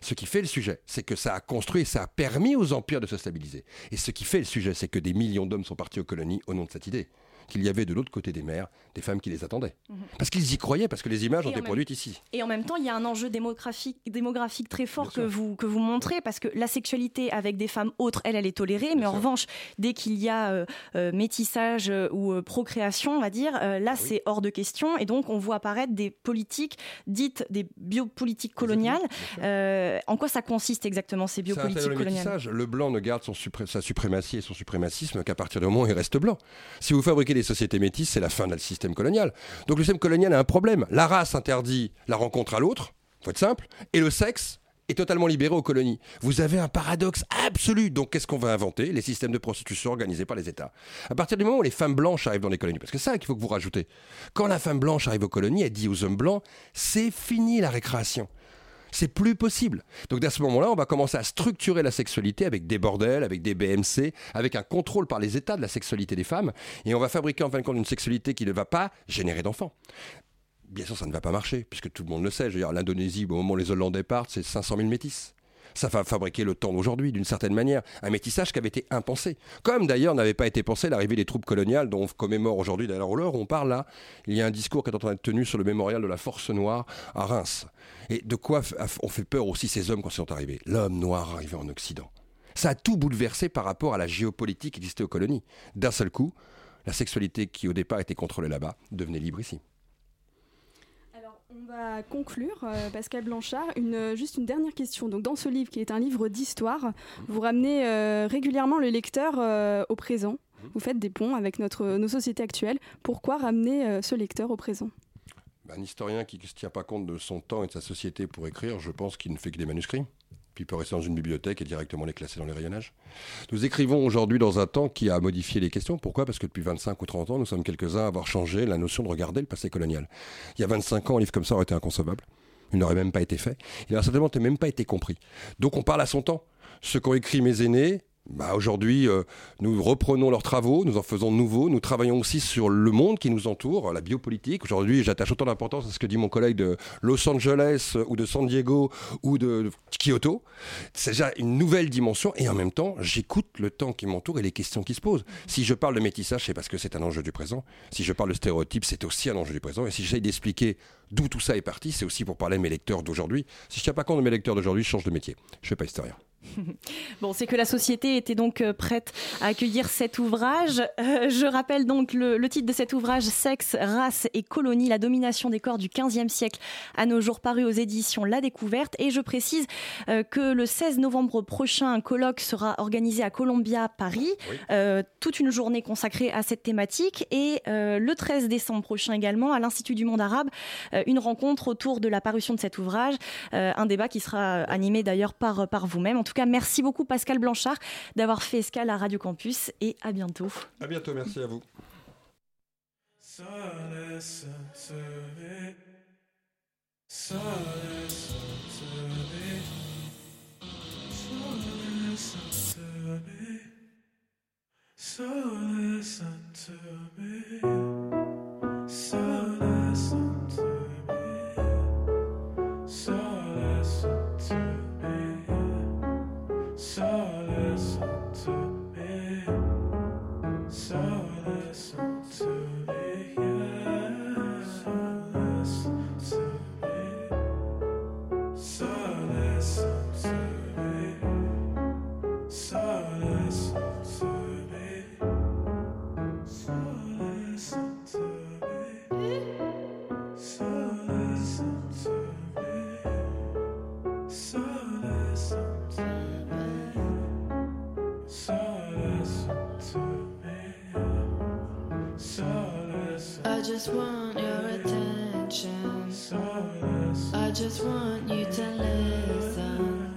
Ce qui fait le sujet, c'est que ça a construit, ça a permis aux empires de se stabiliser. Et ce qui fait le sujet, c'est que des millions d'hommes sont partis aux colonies au nom de cette idée. Qu'il y avait de l'autre côté des mers des femmes qui les attendaient. Mhm. Parce qu'ils y croyaient, parce que les images Et ont été même- produites ici. Et en même temps, il y a un enjeu démographique, démographique très fort que vous, que vous montrez, parce que la sexualité avec des femmes autres, elle, elle est tolérée, mais en revanche, dès qu'il y a euh, euh, métissage euh, ou procréation, on va dire, là, c'est hors de question, et donc on voit apparaître des politiques dites des biopolitiques coloniales. En quoi ça consiste exactement, ces biopolitiques le coloniales? métissage. Le blanc ne garde son supré- sa suprématie et son suprémacisme qu'à partir du moment où il reste blanc. Si vous fabriquez des sociétés métisses, c'est la fin du système colonial. Donc le système colonial a un problème. La race interdit la rencontre à l'autre, faut être simple, et le sexe est totalement libéré aux colonies. Vous avez un paradoxe absolu. Donc qu'est-ce qu'on va inventer? Les systèmes de prostitution organisés par les États. À partir du moment où les femmes blanches arrivent dans les colonies, parce que c'est ça qu'il faut que vous rajoutez. Quand la femme blanche arrive aux colonies, elle dit aux hommes blancs, c'est fini la récréation. C'est plus possible. Donc à ce moment-là, on va commencer à structurer la sexualité avec des bordels, avec des BMC, avec un contrôle par les États de la sexualité des femmes, et on va fabriquer en fin de compte une sexualité qui ne va pas générer d'enfants. Bien sûr, ça ne va pas marcher, puisque tout le monde le sait. Je veux dire, l'Indonésie, au moment où les Hollandais partent, c'est 500 000 métis. Ça va fabriquer le temps d'aujourd'hui, d'une certaine manière. Un métissage qui avait été impensé. Comme d'ailleurs n'avait pas été pensé l'arrivée des troupes coloniales, dont on commémore aujourd'hui, d'ailleurs, où on parle là, il y a un discours qui est en train d'être tenu sur le mémorial de la Force Noire à Reims. Et de quoi ont fait peur aussi ces hommes quand ils sont arrivés L'homme noir arrivé en Occident. Ça a tout bouleversé par rapport à la géopolitique qui existait aux colonies. D'un seul coup, la sexualité qui au départ était contrôlée là-bas devenait libre ici. On va conclure, euh, Pascal Blanchard. Juste une dernière question. Donc, dans ce livre, qui est un livre d'histoire, vous ramenez euh, régulièrement le lecteur euh, au présent. Vous faites des ponts avec notre, nos sociétés actuelles. Pourquoi ramener ce lecteur au présent? Un historien qui ne se tient pas compte de son temps et de sa société pour écrire, je pense qu'il ne fait que des manuscrits. Puis peut rester dans une bibliothèque et directement les classer dans les rayonnages. Nous écrivons aujourd'hui dans un temps qui a modifié les questions. Pourquoi? Parce que depuis 25 ou 30 ans, nous sommes quelques-uns à avoir changé la notion de regarder le passé colonial. Il y a 25 ans, un livre comme ça aurait été inconcevable. Il n'aurait même pas été fait. Il n'aurait certainement même pas été compris. Donc on parle à son temps. Ce qu'ont écrit mes aînés, bah aujourd'hui, euh, nous reprenons leurs travaux, nous en faisons de nouveaux, nous travaillons aussi sur le monde qui nous entoure, la biopolitique. Aujourd'hui, j'attache autant d'importance à ce que dit mon collègue de Los Angeles euh, ou de San Diego ou de Kyoto. C'est déjà une nouvelle dimension et en même temps, j'écoute le temps qui m'entoure et les questions qui se posent. Si je parle de métissage, c'est parce que c'est un enjeu du présent. Si je parle de stéréotypes, c'est aussi un enjeu du présent. Et si j'essaye d'expliquer d'où tout ça est parti, c'est aussi pour parler de mes lecteurs d'aujourd'hui. Si je ne tiens pas compte de mes lecteurs d'aujourd'hui, je change de métier. Je ne fais pas historien. Bon, c'est que la société était donc euh, prête à accueillir cet ouvrage. Euh, je rappelle donc le, le titre de cet ouvrage Sexe, race et colonie, la domination des corps du 15e siècle à nos jours, paru aux éditions La Découverte. Et je précise euh, que le 16 novembre prochain, un colloque sera organisé à Columbia, Paris. Euh, toute une journée consacrée à cette thématique. Et le 13 décembre prochain également, à l'Institut du monde arabe, une rencontre autour de la parution de cet ouvrage. Un débat qui sera animé d'ailleurs par, par vous-même. En tout cas, merci beaucoup Pascal Blanchard d'avoir fait escale à Radio Campus et à bientôt. À bientôt, merci à vous. So listen to me. Just want your attention. I just want you to listen.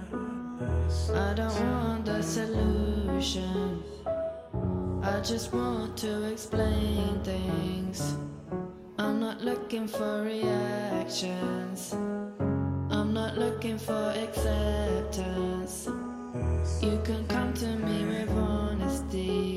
I don't want the solution. I just want to explain things. I'm not looking for reactions. I'm not looking for acceptance. You can come to me with honesty.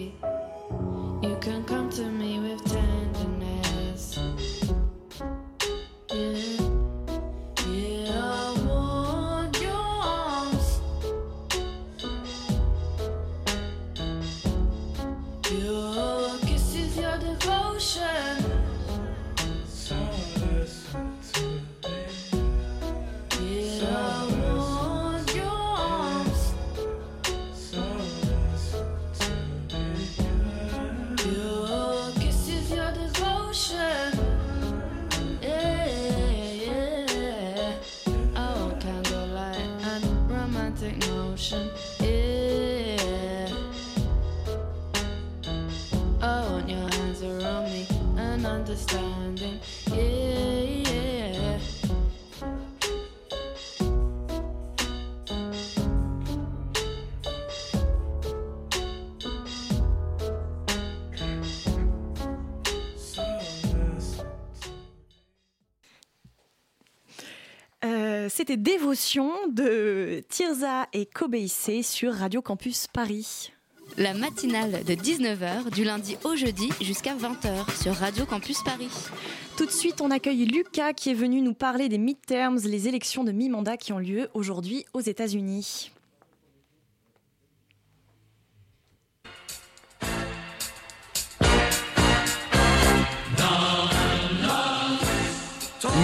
Dévotion de Tirza et Kobeissé sur Radio Campus Paris. La matinale de 19h du lundi au jeudi jusqu'à 20h sur Radio Campus Paris. Tout de suite, on accueille Lucas qui est venu nous parler des midterms, les élections de mi-mandat qui ont lieu aujourd'hui aux États-Unis.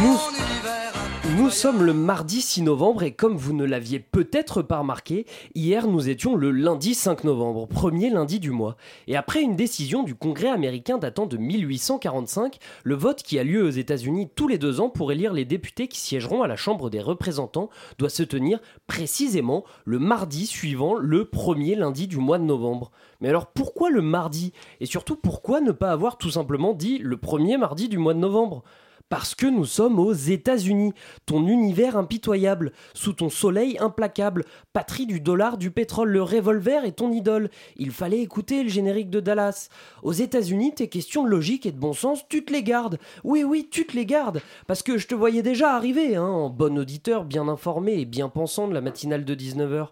Nous, nous sommes le mardi 6 novembre et comme vous ne l'aviez peut-être pas remarqué, hier nous étions le lundi 5 novembre, premier lundi du mois. Et après une décision du Congrès américain datant de 1845, le vote qui a lieu aux États-Unis tous les deux ans pour élire les députés qui siégeront à la Chambre des représentants doit se tenir précisément le mardi suivant le premier lundi du mois de novembre. Mais alors pourquoi le mardi? Et surtout pourquoi ne pas avoir tout simplement dit le premier mardi du mois de novembre? Parce que nous sommes aux États-Unis, ton univers impitoyable, sous ton soleil implacable, patrie du dollar, du pétrole, le revolver est ton idole. Il fallait écouter le générique de Dallas. Aux États-Unis, tes questions de logique et de bon sens, tu te les gardes. Oui, oui, tu te les gardes. Parce que je te voyais déjà arriver, hein, en bon auditeur, bien informé et bien pensant de la matinale de 19h.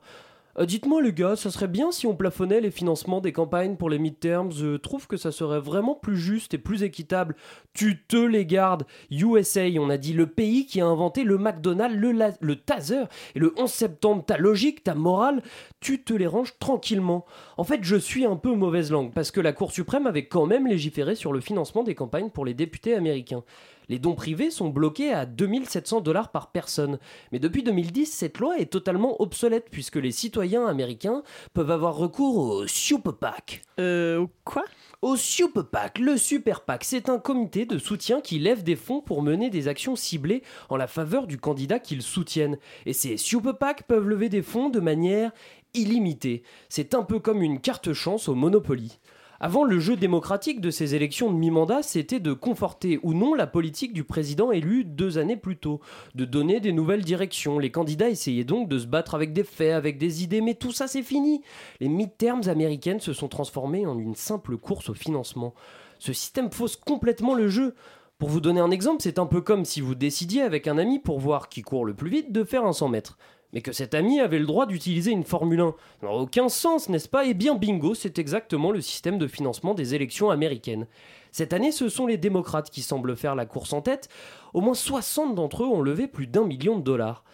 Euh, Dites-moi les gars, ça serait bien si on plafonnait les financements des campagnes pour les midterms. Je trouve que ça serait vraiment plus juste et plus équitable. Tu te les gardes. USA, on a dit le pays qui a inventé le McDonald's, le, le taser et le 11 septembre. Ta logique, ta morale, tu te les ranges tranquillement. En fait, je suis un peu mauvaise langue parce que la Cour suprême avait quand même légiféré sur le financement des campagnes pour les députés américains. Les dons privés sont bloqués à 2700 dollars par personne. Mais depuis 2010, cette loi est totalement obsolète puisque les citoyens américains peuvent avoir recours au Super PAC. Euh, quoi? Au Super PAC. Le Super PAC, c'est un comité de soutien qui lève des fonds pour mener des actions ciblées en la faveur du candidat qu'ils soutiennent. Et ces Super PAC peuvent lever des fonds de manière illimitée. C'est un peu comme une carte chance au Monopoly. Avant, le jeu démocratique de ces élections de mi-mandat, c'était de conforter ou non la politique du président élu deux années plus tôt, de donner des nouvelles directions. Les candidats essayaient donc de se battre avec des faits, avec des idées, mais tout ça c'est fini. Les midterms américaines se sont transformées en une simple course au financement. Ce système fausse complètement le jeu. Pour vous donner un exemple, c'est un peu comme si vous décidiez avec un ami pour voir qui court le plus vite de faire un 100 mètres. Mais que cet ami avait le droit d'utiliser une Formule 1. Ça n'a aucun sens, n'est-ce pas? Eh bien bingo, c'est exactement le système de financement des élections américaines. Cette année, ce sont les démocrates qui semblent faire la course en tête. Au moins 60 d'entre eux ont levé plus d'un million de dollars.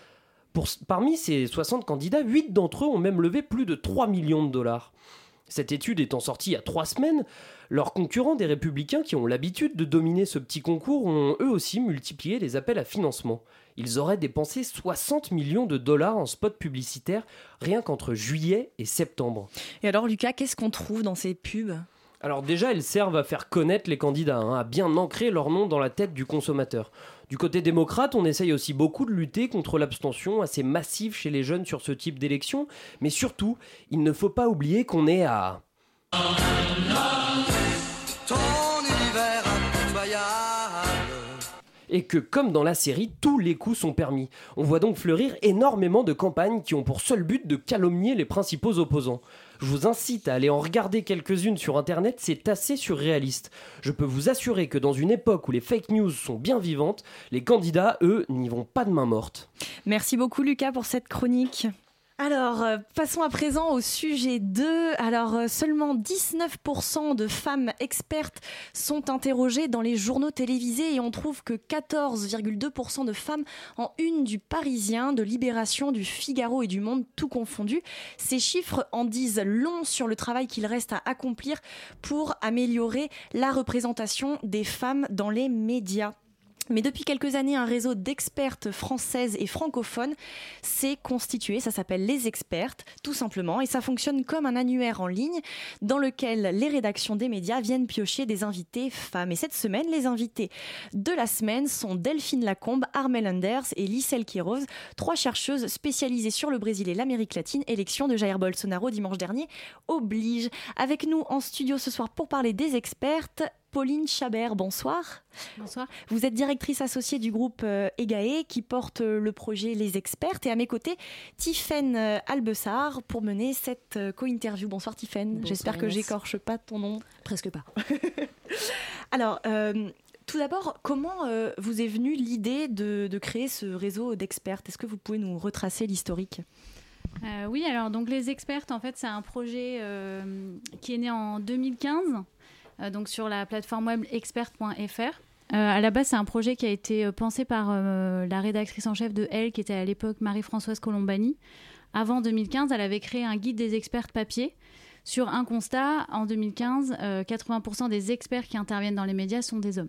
Parmi ces 60 candidats, 8 d'entre eux ont même levé plus de 3 millions de dollars. Cette étude étant sortie il y a trois semaines, leurs concurrents des républicains qui ont l'habitude de dominer ce petit concours ont eux aussi multiplié les appels à financement. Ils auraient dépensé 60 millions de dollars en spots publicitaires rien qu'entre juillet et septembre. Et alors Lucas, qu'est-ce qu'on trouve dans ces pubs? Alors déjà, elles servent à faire connaître les candidats, hein, à bien ancrer leur nom dans la tête du consommateur. Du côté démocrate, on essaye aussi beaucoup de lutter contre l'abstention assez massive chez les jeunes sur ce type d'élection, mais surtout, il ne faut pas oublier qu'on est à... et que comme dans la série, tous les coups sont permis. On voit donc fleurir énormément de campagnes qui ont pour seul but de calomnier les principaux opposants. Je vous incite à aller en regarder quelques-unes sur internet, c'est assez surréaliste. Je peux vous assurer que dans une époque où les fake news sont bien vivantes, les candidats, eux, n'y vont pas de main morte. Merci beaucoup Lucas pour cette chronique. Alors, euh, passons à présent au sujet 2. Alors, euh, seulement 19% de femmes expertes sont interrogées dans les journaux télévisés et on trouve que 14,2% de femmes en une du Parisien, de Libération, du Figaro et du Monde, tout confondu. Ces chiffres en disent long sur le travail qu'il reste à accomplir pour améliorer la représentation des femmes dans les médias. Mais depuis quelques années, un réseau d'expertes françaises et francophones s'est constitué. Ça s'appelle Les Expertes, tout simplement. Et ça fonctionne comme un annuaire en ligne dans lequel les rédactions des médias viennent piocher des invités femmes. Et cette semaine, les invités de la semaine sont Delphine Lacombe, Armel Anders et Lissel Quiroz, trois chercheuses spécialisées sur le Brésil et l'Amérique latine. Élection de Jair Bolsonaro dimanche dernier oblige. Avec nous en studio ce soir pour parler des expertes, Pauline Chabert, bonsoir. Bonsoir. Vous êtes directrice associée du groupe euh, EGAE qui porte euh, le projet Les Expertes et à mes côtés, Tiffaine euh, Albessard pour mener cette euh, co-interview. Bonsoir Tiffaine, j'espère que j'écorche pas ton nom. Presque pas. Alors, euh, tout d'abord, comment euh, vous est venue l'idée de, de créer ce réseau d'expertes Est-ce que vous pouvez nous retracer l'historique? Euh, oui, alors donc les expertes, en fait, c'est un projet euh, qui est né en 2015, euh, donc sur la plateforme web expert.fr. Euh, à la base, c'est un projet qui a été euh, pensé par euh, la rédactrice en chef de Elle, qui était à l'époque Marie-Françoise Colombani. Avant 2015, elle avait créé un guide des experts papier. Sur un constat, en 2015, euh, 80% des experts qui interviennent dans les médias sont des hommes.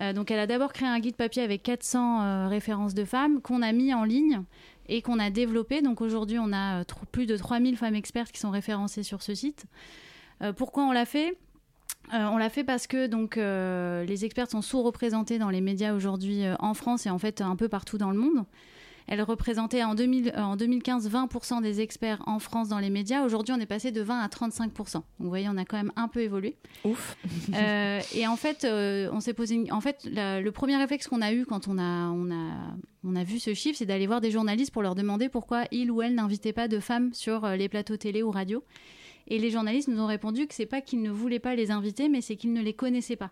Euh, donc elle a d'abord créé un guide papier avec 400 euh, références de femmes qu'on a mis en ligne et qu'on a développé. Donc aujourd'hui, on a euh, plus de 3000 femmes expertes qui sont référencées sur ce site. Euh, pourquoi on l'a fait? Euh, on l'a fait parce que donc euh, les experts sont sous-représentés dans les médias aujourd'hui euh, en France et en fait un peu partout dans le monde. Elle représentait en, 2000 euh, en 2015 20% des experts en France dans les médias. Aujourd'hui, on est passé de 20 à 35%. Donc, vous voyez, on a quand même un peu évolué. Ouf. Et en fait, on s'est posé. une- En fait, la- le premier réflexe qu'on a eu quand on a, on a, on a vu ce chiffre, c'est d'aller voir des journalistes pour leur demander pourquoi ils ou elles n'invitaient pas de femmes sur les plateaux télé ou radio. Et les journalistes nous ont répondu que c'est pas qu'ils ne voulaient pas les inviter, mais c'est qu'ils ne les connaissaient pas.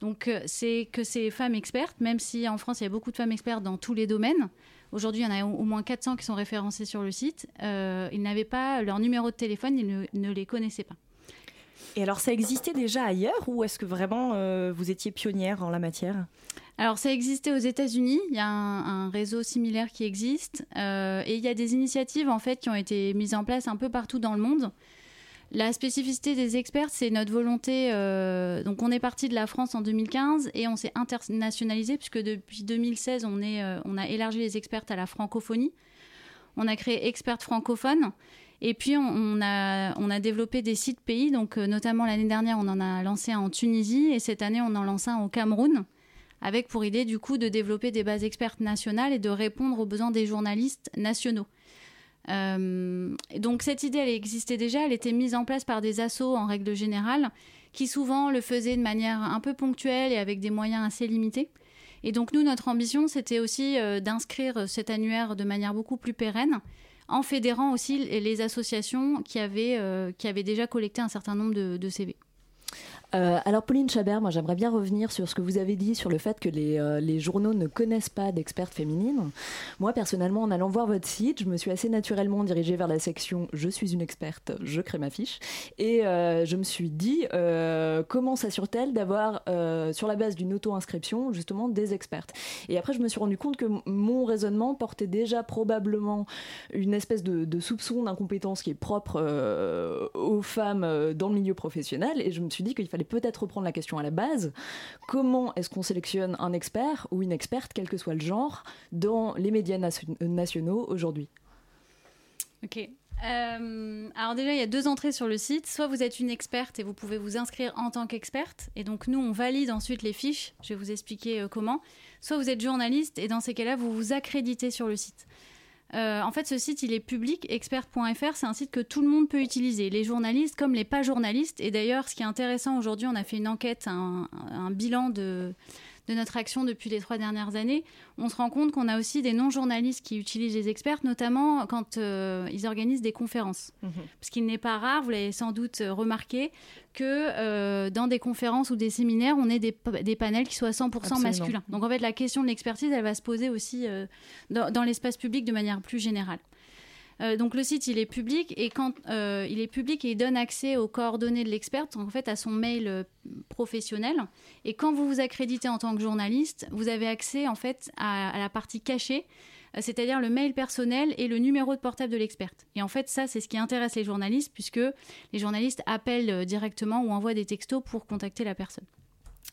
Donc euh, c'est que ces femmes expertes, même si en France il y a beaucoup de femmes expertes dans tous les domaines, aujourd'hui il y en a au au moins 400 qui sont référencées sur le site, euh, ils n'avaient pas leur numéro de téléphone, ils ne, ne les connaissaient pas. Et alors, ça existait déjà ailleurs ou est-ce que vraiment euh, vous étiez pionnière en la matière? Alors, ça existait aux États-Unis. Il y a un, un réseau similaire qui existe. euh, et il y a des initiatives, en fait, qui ont été mises en place un peu partout dans le monde. La spécificité des experts, c'est notre volonté. euh, donc, on est parti de la France en 2015 et on s'est internationalisé, puisque depuis 2016, on, est, euh, on a élargi les experts à la francophonie. On a créé Experts francophones. Et puis, on, on a, on a développé des sites pays. Donc, euh, notamment l'année dernière, on en a lancé un en Tunisie. Et cette année, on en lance un au Cameroun avec pour idée du coup de développer des bases expertes nationales et de répondre aux besoins des journalistes nationaux. Euh, donc cette idée, elle existait déjà, elle était mise en place par des assos en règle générale, qui souvent le faisaient de manière un peu ponctuelle et avec des moyens assez limités. Et donc nous, notre ambition, c'était aussi euh, d'inscrire cet annuaire de manière beaucoup plus pérenne, en fédérant aussi les associations qui avaient, euh, qui avaient déjà collecté un certain nombre de CV. Euh, alors Pauline Chabert, moi j'aimerais bien revenir sur ce que vous avez dit sur le fait que les, euh, les journaux ne connaissent pas d'expertes féminines. Moi personnellement, en allant voir votre site, je me suis assez naturellement dirigée vers la section Je suis une experte, je crée ma fiche. Et euh, je me suis dit, comment s'assure-t-elle d'avoir, sur la base d'une auto-inscription, justement des expertes? Et après, je me suis rendu compte que mon raisonnement portait déjà probablement une espèce de, de soupçon d'incompétence qui est propre aux femmes dans le milieu professionnel. Et je me suis dit qu'il fallait peut-être reprendre la question à la base. Comment est-ce qu'on sélectionne un expert ou une experte, quel que soit le genre, dans les médias nation- nationaux aujourd'hui? Ok. Euh, alors déjà, il y a deux entrées sur le site. Soit vous êtes une experte et vous pouvez vous inscrire en tant qu'experte. Et donc nous, on valide ensuite les fiches. Je vais vous expliquer euh, comment. Soit vous êtes journaliste et dans ces cas-là, vous vous accréditez sur le site. Euh, en fait, ce site, il est public. Expert.fr, c'est un site que tout le monde peut utiliser, les journalistes comme les pas journalistes. Et d'ailleurs, ce qui est intéressant aujourd'hui, on a fait une enquête, un, un bilan de, de notre action depuis les trois dernières années. On se rend compte qu'on a aussi des non-journalistes qui utilisent les experts, notamment quand euh, ils organisent des conférences. Parce qu'il n'est pas rare, vous l'avez sans doute euh, remarqué, que euh, dans des conférences ou des séminaires, on ait des, pa- des panels qui soient 100% Absolument. masculins. Donc en fait, la question de l'expertise, elle va se poser aussi euh, dans, dans l'espace public de manière plus générale. Euh, donc le site il est public et quand euh, il est public il donne accès aux coordonnées de l'expert, en fait à son mail euh, professionnel. Et quand vous vous accréditez en tant que journaliste, vous avez accès en fait à, la partie cachée, c'est-à-dire le mail personnel et le numéro de portable de l'experte. Et en fait ça c'est ce qui intéresse les journalistes puisque les journalistes appellent directement ou envoient des textos pour contacter la personne.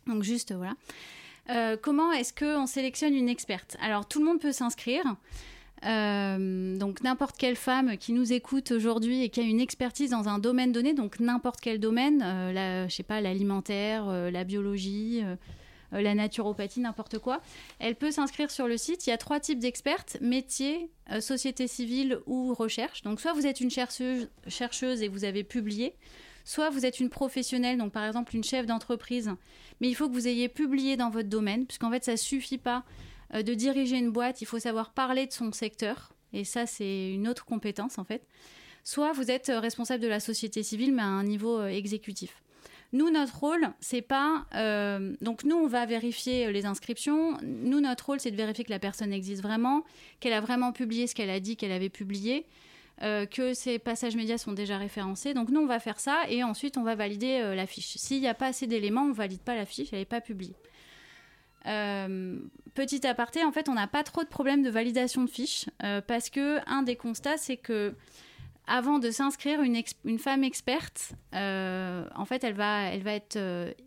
Donc juste voilà. Comment est-ce qu'on sélectionne une experte? Alors, tout le monde peut s'inscrire. Euh, donc n'importe quelle femme qui nous écoute aujourd'hui et qui a une expertise dans un domaine donné, donc n'importe quel domaine, euh, la, je sais pas, l'alimentaire, euh, la biologie, euh, la naturopathie, n'importe quoi, elle peut s'inscrire sur le site. Il y a trois types d'expertes métier, société civile ou recherche. Donc soit vous êtes une chercheuse, et vous avez publié, soit vous êtes une professionnelle, donc par exemple une chef d'entreprise, mais il faut que vous ayez publié dans votre domaine, puisqu'en fait ça suffit pas de diriger une boîte, il faut savoir parler de son secteur, et ça c'est une autre compétence en fait. Soit vous êtes euh, responsable de la société civile, mais à un niveau euh, exécutif. Nous, notre rôle, c'est pas. euh, donc, nous, on va vérifier euh, les inscriptions. Nous, notre rôle, c'est de vérifier que la personne existe vraiment, qu'elle a vraiment publié ce qu'elle a dit qu'elle avait publié, euh, que ses passages médias sont déjà référencés. Donc, nous, on va faire ça et ensuite, on va valider euh, la fiche. S'il n'y a pas assez d'éléments, on valide pas la fiche, elle n'est pas publiée. Euh, petit aparté, en fait, on n'a pas trop de problèmes de validation de fiches euh, parce que un des constats, c'est que avant de s'inscrire, une, femme experte, euh, en fait, elle va, elle va être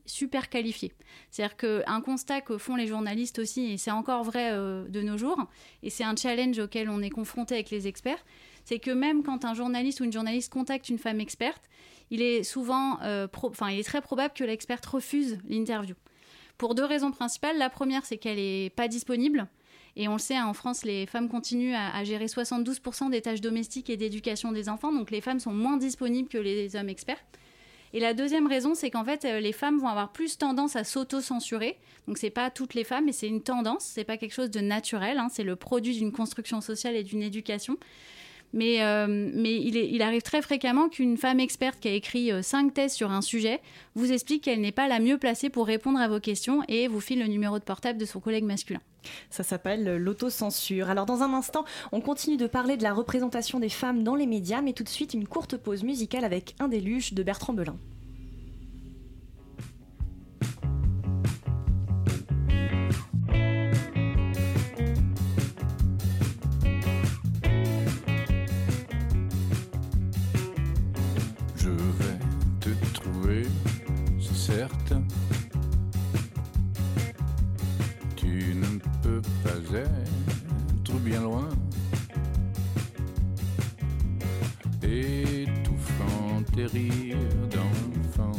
super qualifiée. C'est-à-dire qu'un constat que font les journalistes aussi, et c'est encore vrai de nos jours, et c'est un challenge auquel on est confronté avec les experts, c'est que même quand un journaliste ou une journaliste contacte une femme experte, il est souvent, enfin, il est très probable que l'experte refuse l'interview. Pour deux raisons principales. La première, c'est qu'elle n'est pas disponible. Et on le sait, hein, en France, les femmes continuent à, gérer 72% des tâches domestiques et d'éducation des enfants. Donc les femmes sont moins disponibles que les hommes experts. Et la deuxième raison, c'est qu'en fait, euh, les femmes vont avoir plus tendance à s'auto-censurer. Donc, c'est pas toutes les femmes, mais c'est une tendance. C'est pas quelque chose de naturel. hein. C'est le produit d'une construction sociale et d'une éducation. Mais, euh, mais il, il arrive très fréquemment qu'une femme experte qui a écrit euh, cinq thèses sur un sujet vous explique qu'elle n'est pas la mieux placée pour répondre à vos questions et vous file le numéro de portable de son collègue masculin. Ça s'appelle euh, l'autocensure. Alors dans un instant, on continue de parler de la représentation des femmes dans les médias, mais tout de suite une courte pause musicale avec Un déluge de Bertrand Belin. Tes rires d'enfante.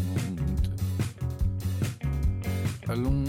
Allongé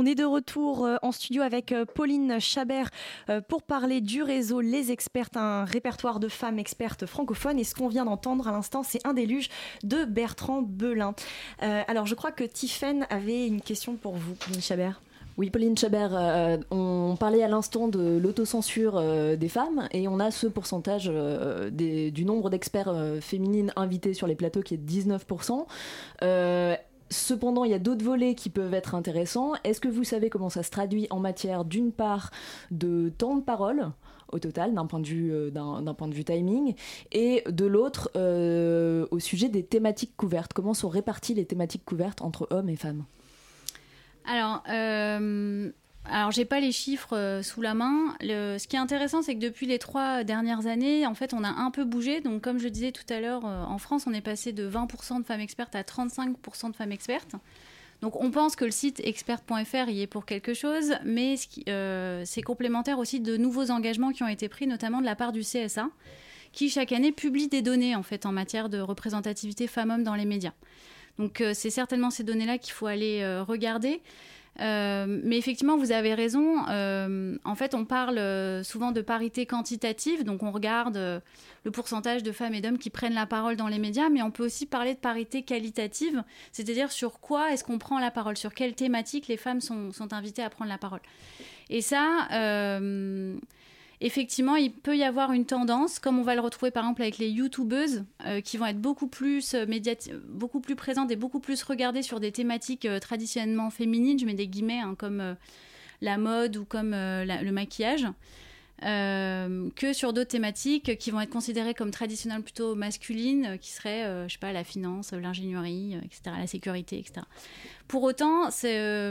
On est de retour euh, en studio avec euh, Pauline Chabert euh, pour parler du réseau Les Expertes, un répertoire de femmes expertes francophones. Et ce qu'on vient d'entendre à l'instant, c'est un déluge de Bertrand Belin. Alors, je crois que Tiffaine avait une question pour vous, Pauline Chabert. Oui, Pauline Chabert, on parlait à l'instant de l'autocensure des femmes et on a ce pourcentage du nombre d'experts féminines invités sur les plateaux qui est de 19%. Cependant, il y a d'autres volets qui peuvent être intéressants. Est-ce que vous savez comment ça se traduit en matière, d'une part, de temps de parole au total, d'un point, de vue, euh, timing, et de l'autre, euh, au sujet des thématiques couvertes? Comment sont réparties les thématiques couvertes entre hommes et femmes? Alors, euh, alors j'ai pas les chiffres euh, sous la main. Ce qui est intéressant, c'est que depuis les trois dernières années, en fait, on a un peu bougé. Donc, comme je disais tout à l'heure, euh, en France, on est passé de 20% de femmes expertes à 35% de femmes expertes. Donc, on pense que le site expert.fr y est pour quelque chose, mais euh, c'est complémentaire aussi de nouveaux engagements qui ont été pris, notamment de la part du CSA qui chaque année publie des données en fait en matière de représentativité femmes-hommes dans les médias. Donc c'est certainement ces données-là qu'il faut aller regarder. Euh, mais effectivement, vous avez raison. Euh, en fait, on parle euh, souvent de parité quantitative, donc on regarde le pourcentage de femmes et d'hommes qui prennent la parole dans les médias, mais on peut aussi parler de parité qualitative, c'est-à-dire sur quoi est-ce qu'on prend la parole, sur quelle thématique les femmes sont, invitées à prendre la parole? Et ça, effectivement, il peut y avoir une tendance, comme on va le retrouver par exemple avec les youtubeuses, euh, qui vont être beaucoup plus, euh, médiati- beaucoup plus présentes et beaucoup plus regardées sur des thématiques euh, traditionnellement féminines, je mets des guillemets, hein, comme la mode ou comme le maquillage. Euh, que sur d'autres thématiques qui vont être considérées comme traditionnelles plutôt masculines, euh, qui seraient, euh, je sais pas, la finance, euh, l'ingénierie, etc., la sécurité, etc. Pour autant, c'est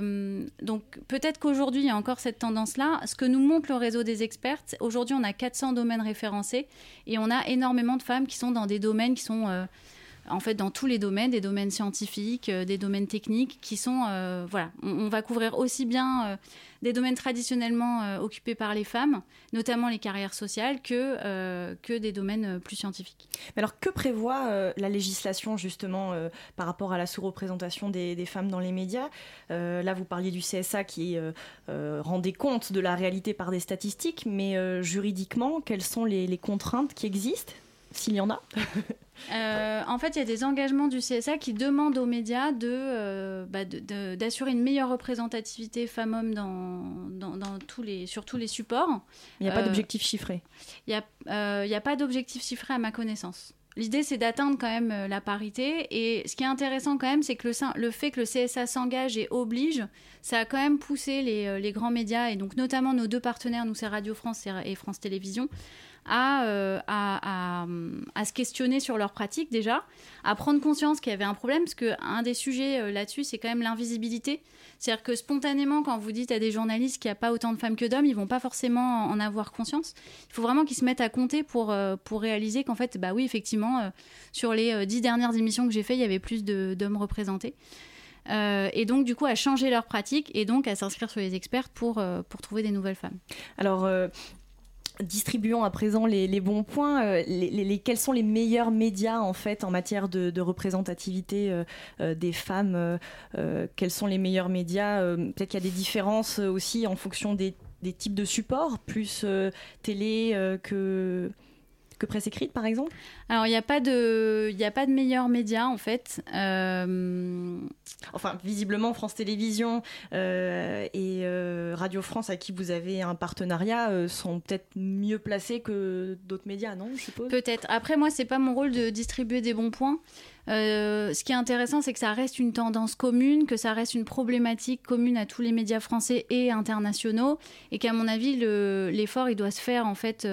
donc peut-être qu'aujourd'hui il y a encore cette tendance-là. Ce que nous montre le réseau des experts, aujourd'hui on a 400 domaines référencés et on a énormément de femmes qui sont dans des domaines qui sont en fait dans tous les domaines, des domaines scientifiques, euh, des domaines techniques, qui sont euh, voilà, on, va couvrir aussi bien euh, des domaines traditionnellement occupés par les femmes, notamment les carrières sociales, que que des domaines plus scientifiques. Mais alors, que prévoit la législation justement par rapport à la sous-représentation des, femmes dans les médias? Là, vous parliez du CSA qui rendait compte de la réalité par des statistiques, mais juridiquement, quelles sont les contraintes qui existent, s'il y en a Euh, en fait, il y a des engagements du CSA qui demandent aux médias de, euh, bah, de- d'assurer une meilleure représentativité femmes-hommes dans, dans, dans tous les, sur tous les supports. Il n'y a pas Euh, d'objectif chiffré. Il n'y a, pas d'objectif chiffré à ma connaissance. L'idée, c'est d'atteindre quand même la parité. Et ce qui est intéressant quand même, c'est que le, fait que le CSA s'engage et oblige, ça a quand même poussé les, les grands médias, et donc notamment nos deux partenaires, nous c'est Radio France et, et France Télévisions, à, euh, à, se questionner sur leurs pratiques déjà, à prendre conscience qu'il y avait un problème, parce qu'un des sujets euh, là-dessus, c'est quand même l'invisibilité. C'est-à-dire que spontanément, quand vous dites à des journalistes qu'il n'y a pas autant de femmes que d'hommes, ils vont pas forcément en avoir conscience. Il faut vraiment qu'ils se mettent à compter pour, euh, pour réaliser qu'en fait, bah oui, effectivement, sur les dix dernières émissions que j'ai fait, il y avait plus d'hommes représentés. Et donc, du coup, à changer leurs pratiques et donc à s'inscrire sur les experts pour, pour trouver des nouvelles femmes. Alors, distribuons à présent les, bons points. Euh, quels sont les meilleurs médias en fait en matière de, représentativité euh, euh, des femmes Quels sont les meilleurs médias Peut-être qu'il y a des différences aussi en fonction des, types de supports, plus télé que que presse écrite par exemple? Alors, il n'y a, pas de- il y a pas de meilleurs médias, en fait. Euh, Enfin, visiblement, France Télévisions euh, et euh, Radio France, à qui vous avez un partenariat, euh, sont peut-être mieux placés que d'autres médias, non Je suppose? Peut-être. Après, moi, c'est pas mon rôle de distribuer des bons points. Euh, ce qui est intéressant, c'est que ça reste une tendance commune, que ça reste une problématique commune à tous les médias français et internationaux, et qu'à mon avis, le- l'effort, il doit se faire en fait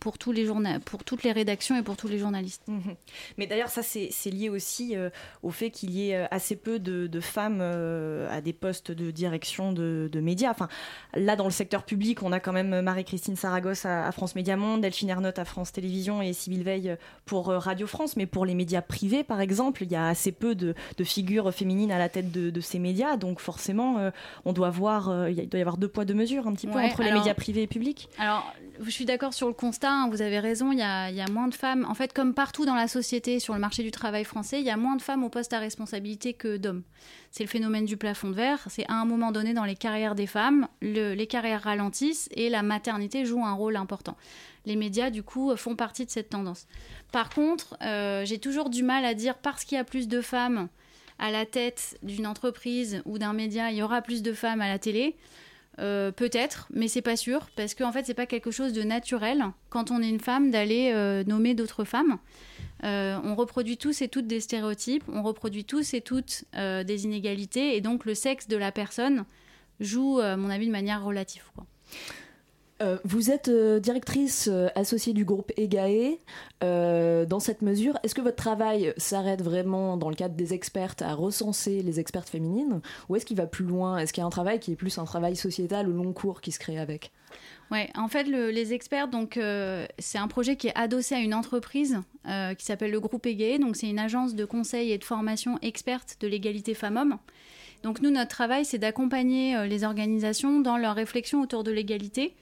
pour tous les journa- pour toutes les rédactions et pour tous les journalistes. Mhm. Mais d'ailleurs, ça, c'est lié aussi euh, au fait qu'il y ait euh, assez peu de, de femmes euh, à des postes de direction de, de médias. Enfin, là, dans le secteur public, on a quand même Marie-Christine Saragosse à, à France Média Monde, Delphine Ernotte à France Télévisions et Sybille Veil pour Radio France. Mais pour les médias privés, par exemple, il y a assez peu de, de figures féminines à la tête de, ces médias. Donc, forcément, euh, on doit voir, il doit y avoir deux poids, deux mesures un petit peu Ouais, entre les médias privés et publics. Alors, je suis d'accord sur le constat, hein, vous avez raison, il y a, il y a moins de femmes. En fait, comme partout dans la société, sur le marché du travail français, il y a moins de femmes au poste à responsabilité que d'hommes. C'est le phénomène du plafond de verre. C'est à un moment donné dans les carrières des femmes, le- les carrières ralentissent et la maternité joue un rôle important. Les médias, du coup, font partie de cette tendance. Par contre, euh, j'ai toujours du mal à dire parce qu'il y a plus de femmes à la tête d'une entreprise ou d'un média, il y aura plus de femmes à la télé. Euh, Peut-être, mais c'est pas sûr, parce qu'en fait, c'est pas quelque chose de naturel quand on est une femme d'aller euh, nommer d'autres femmes. Euh, on reproduit tous et toutes des stéréotypes, on reproduit tous et toutes des inégalités, et donc le sexe de la personne joue, à mon avis, de manière relative. Euh, vous êtes euh, directrice euh, associée du groupe EGAE. Euh, dans cette mesure, est-ce que votre travail s'arrête vraiment dans le cadre des expertes à recenser les expertes féminines ou est-ce qu'il va plus loin? Est-ce qu'il y a un travail qui est plus un travail sociétal au long cours qui se crée avec? Ouais, en fait, le- les experts, donc c'est un projet qui est adossé à une entreprise qui s'appelle le groupe EGAE. Donc c'est une agence de conseil et de formation experte de l'égalité femmes-hommes. Donc nous, notre travail, c'est d'accompagner les organisations dans leur réflexion autour de l'égalité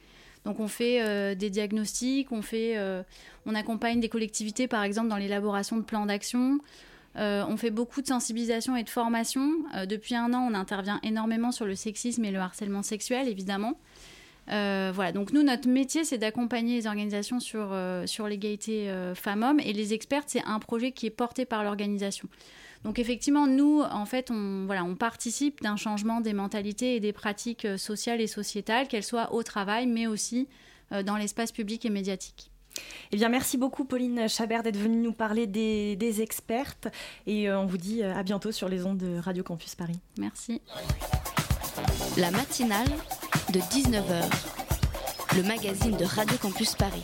Donc on fait euh, des diagnostics, on, fait, euh, on accompagne des collectivités par exemple dans l'élaboration de plans d'action. Euh, on fait beaucoup de sensibilisation et de formation. Depuis un an, on intervient énormément sur le sexisme et le harcèlement sexuel, évidemment. Voilà, donc nous, notre métier, c'est d'accompagner les organisations sur, sur l'égalité femmes-hommes. Et les expertes, c'est un projet qui est porté par l'organisation. Donc effectivement, nous, en fait, on, voilà, on participe d'un changement des mentalités et des pratiques euh, sociales et sociétales, qu'elles soient au travail, mais aussi euh, dans l'espace public et médiatique. Eh bien, merci beaucoup, Pauline Chabert, d'être venue nous parler des, des expertes. Et euh, on vous dit à bientôt sur les ondes de Radio Campus Paris. Merci. La matinale de 19h. Le magazine de Radio Campus Paris.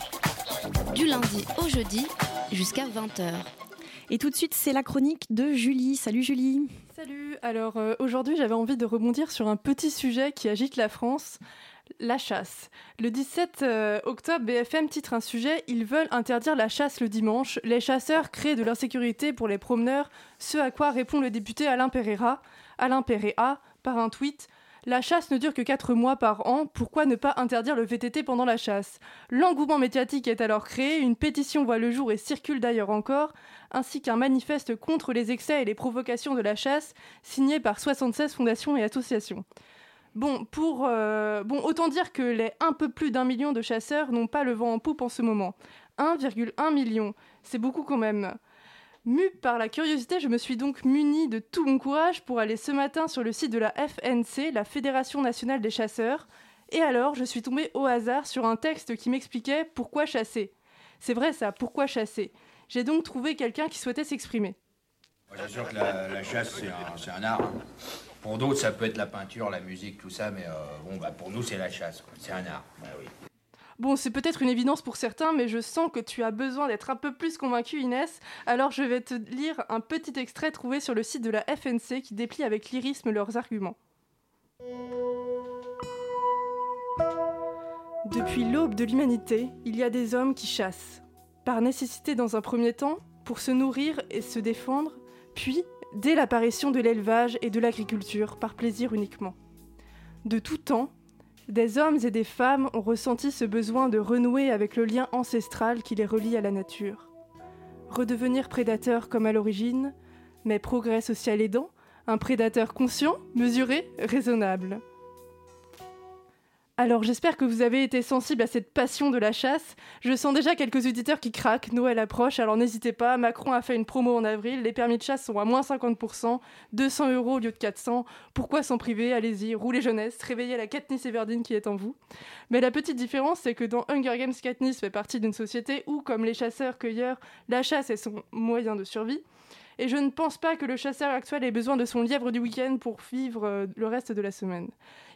Du lundi au jeudi jusqu'à 20h. Et tout de suite, c'est la chronique de Julie. Salut Julie. Salut, alors euh, aujourd'hui j'avais envie de rebondir sur un petit sujet qui agite la France, la chasse. Le 17 euh, octobre, BFM titre un sujet Ils veulent interdire la chasse le dimanche. Les chasseurs créent de l'insécurité pour les promeneurs, ce à quoi répond le député Alain Pereira, Alain Pereira par un tweet la chasse ne dure que 4 mois par an, pourquoi ne pas interdire le VTT pendant la chasse? L'engouement médiatique est alors créé, une pétition voit le jour et circule d'ailleurs encore, ainsi qu'un manifeste contre les excès et les provocations de la chasse, signé par 76 fondations et associations. Bon, pour, euh, bon, autant dire que les un peu plus d'un million de chasseurs n'ont pas le vent en poupe en ce moment. 1,1 million, c'est beaucoup quand même. Mue par la curiosité, je me suis donc munie de tout mon courage pour aller ce matin sur le site de la FNC, la Fédération nationale des chasseurs. Et alors, je suis tombée au hasard sur un texte qui m'expliquait pourquoi chasser. C'est vrai ça, pourquoi chasser? J'ai donc trouvé quelqu'un qui souhaitait s'exprimer. Moi, J'assure que la, la chasse, c'est un, c'est un art. Pour d'autres, ça peut être la peinture, la musique, tout ça, mais euh, bon, bah, pour nous, c'est la chasse. C'est un art. Bah oui. Bon, c'est peut-être une évidence pour certains, mais je sens que tu as besoin d'être un peu plus convaincu, Inès. Alors je vais te lire un petit extrait trouvé sur le site de la FNC qui déplie avec lyrisme leurs arguments. Depuis l'aube de l'humanité, il y a des hommes qui chassent. Par nécessité dans un premier temps, pour se nourrir et se défendre, puis, dès l'apparition de l'élevage et de l'agriculture, par plaisir uniquement. De tout temps, des hommes et des femmes ont ressenti ce besoin de renouer avec le lien ancestral qui les relie à la nature. Redevenir prédateur comme à l'origine, mais progrès social aidant, un prédateur conscient, mesuré, raisonnable. Alors j'espère que vous avez été sensible à cette passion de la chasse. Je sens déjà quelques auditeurs qui craquent, Noël approche, alors n'hésitez pas, Macron a fait une promo en avril, les permis de chasse sont à moins 50%, 200 euros au lieu de 400, pourquoi s'en priver? Allez-y, roulez jeunesse, réveillez la Katniss Everdeen qui est en vous. Mais la petite différence, c'est que dans Hunger Games, Katniss fait partie d'une société où, comme les chasseurs-cueilleurs, la chasse est son moyen de survie. Et je ne pense pas que le chasseur actuel ait besoin de son lièvre du week-end pour vivre euh, le reste de la semaine.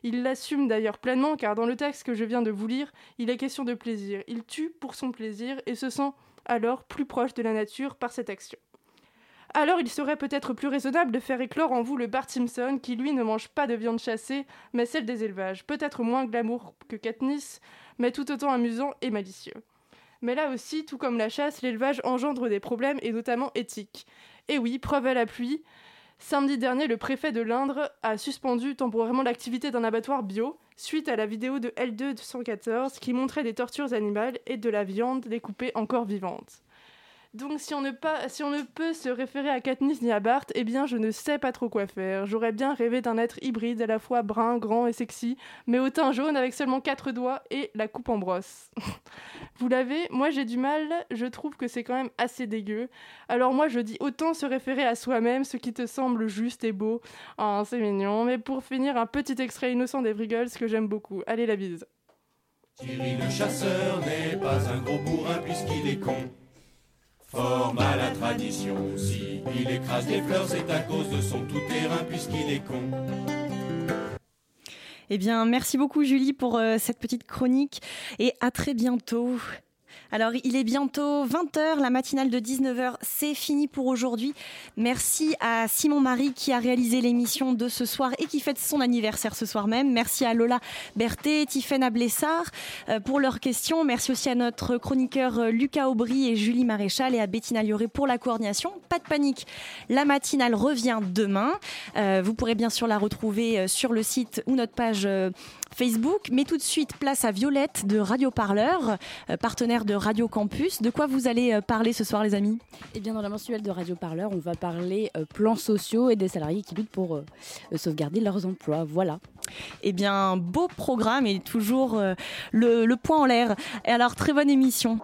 Il l'assume d'ailleurs pleinement car dans le texte que je viens de vous lire, il est question de plaisir. Il tue pour son plaisir et se sent alors plus proche de la nature par cette action. Alors il serait peut-être plus raisonnable de faire éclore en vous le Bart Simpson qui lui ne mange pas de viande chassée mais celle des élevages. Peut-être moins glamour que Katniss, mais tout autant amusant et malicieux. Mais là aussi, tout comme la chasse, l'élevage engendre des problèmes et notamment éthiques. Et oui, preuve à la pluie, samedi dernier, le préfet de l'Indre a suspendu temporairement l'activité d'un abattoir bio suite à la vidéo de L214 qui montrait des tortures animales et de la viande découpée encore vivante. Donc si on, ne peut se référer à Katniss ni à Bart, eh bien je ne sais pas trop quoi faire. J'aurais bien rêvé d'un être hybride à la fois brun, grand et sexy, mais au teint jaune avec seulement quatre doigts et la coupe en brosse. Vous l'avez Moi j'ai du mal, je trouve que c'est quand même assez dégueu. Alors moi je dis autant se référer à soi-même, ce qui te semble juste et beau. Ah c'est mignon, mais pour finir un petit extrait innocent des Vriggles que j'aime beaucoup. Allez la bise. Thierry le chasseur n'est pas un gros bourrin puisqu'il est con. Forme à la tradition, si il écrase des fleurs, c'est à cause de son tout-terrain puisqu'il est con. Eh bien, merci beaucoup Julie pour euh, cette petite chronique et à très bientôt. Alors, il est bientôt 20h, la matinale de 19h, c'est fini pour aujourd'hui. Merci à Simon Marie qui a réalisé l'émission de ce soir et qui fête son anniversaire ce soir même. Merci à Lola Berthet, Tiffaine Ablessard euh, pour leurs questions. Merci aussi à notre chroniqueur euh, Lucas Aubry et Julie Maréchal et à Bettina Lioré pour la coordination. Pas de panique, la matinale revient demain. Euh, vous pourrez bien sûr la retrouver sur le site ou notre page Facebook. Mais tout de suite, place à Violette de Radio Parleur, euh, partenaire de Radio Campus. De quoi vous allez euh, parler ce soir, les amis? Eh bien, dans la mensuelle de Radio Parleur, on va parler euh, plans sociaux et des salariés qui luttent pour sauvegarder leurs emplois. Voilà. Eh bien, beau programme et toujours le, le point en l'air. Et alors, très bonne émission.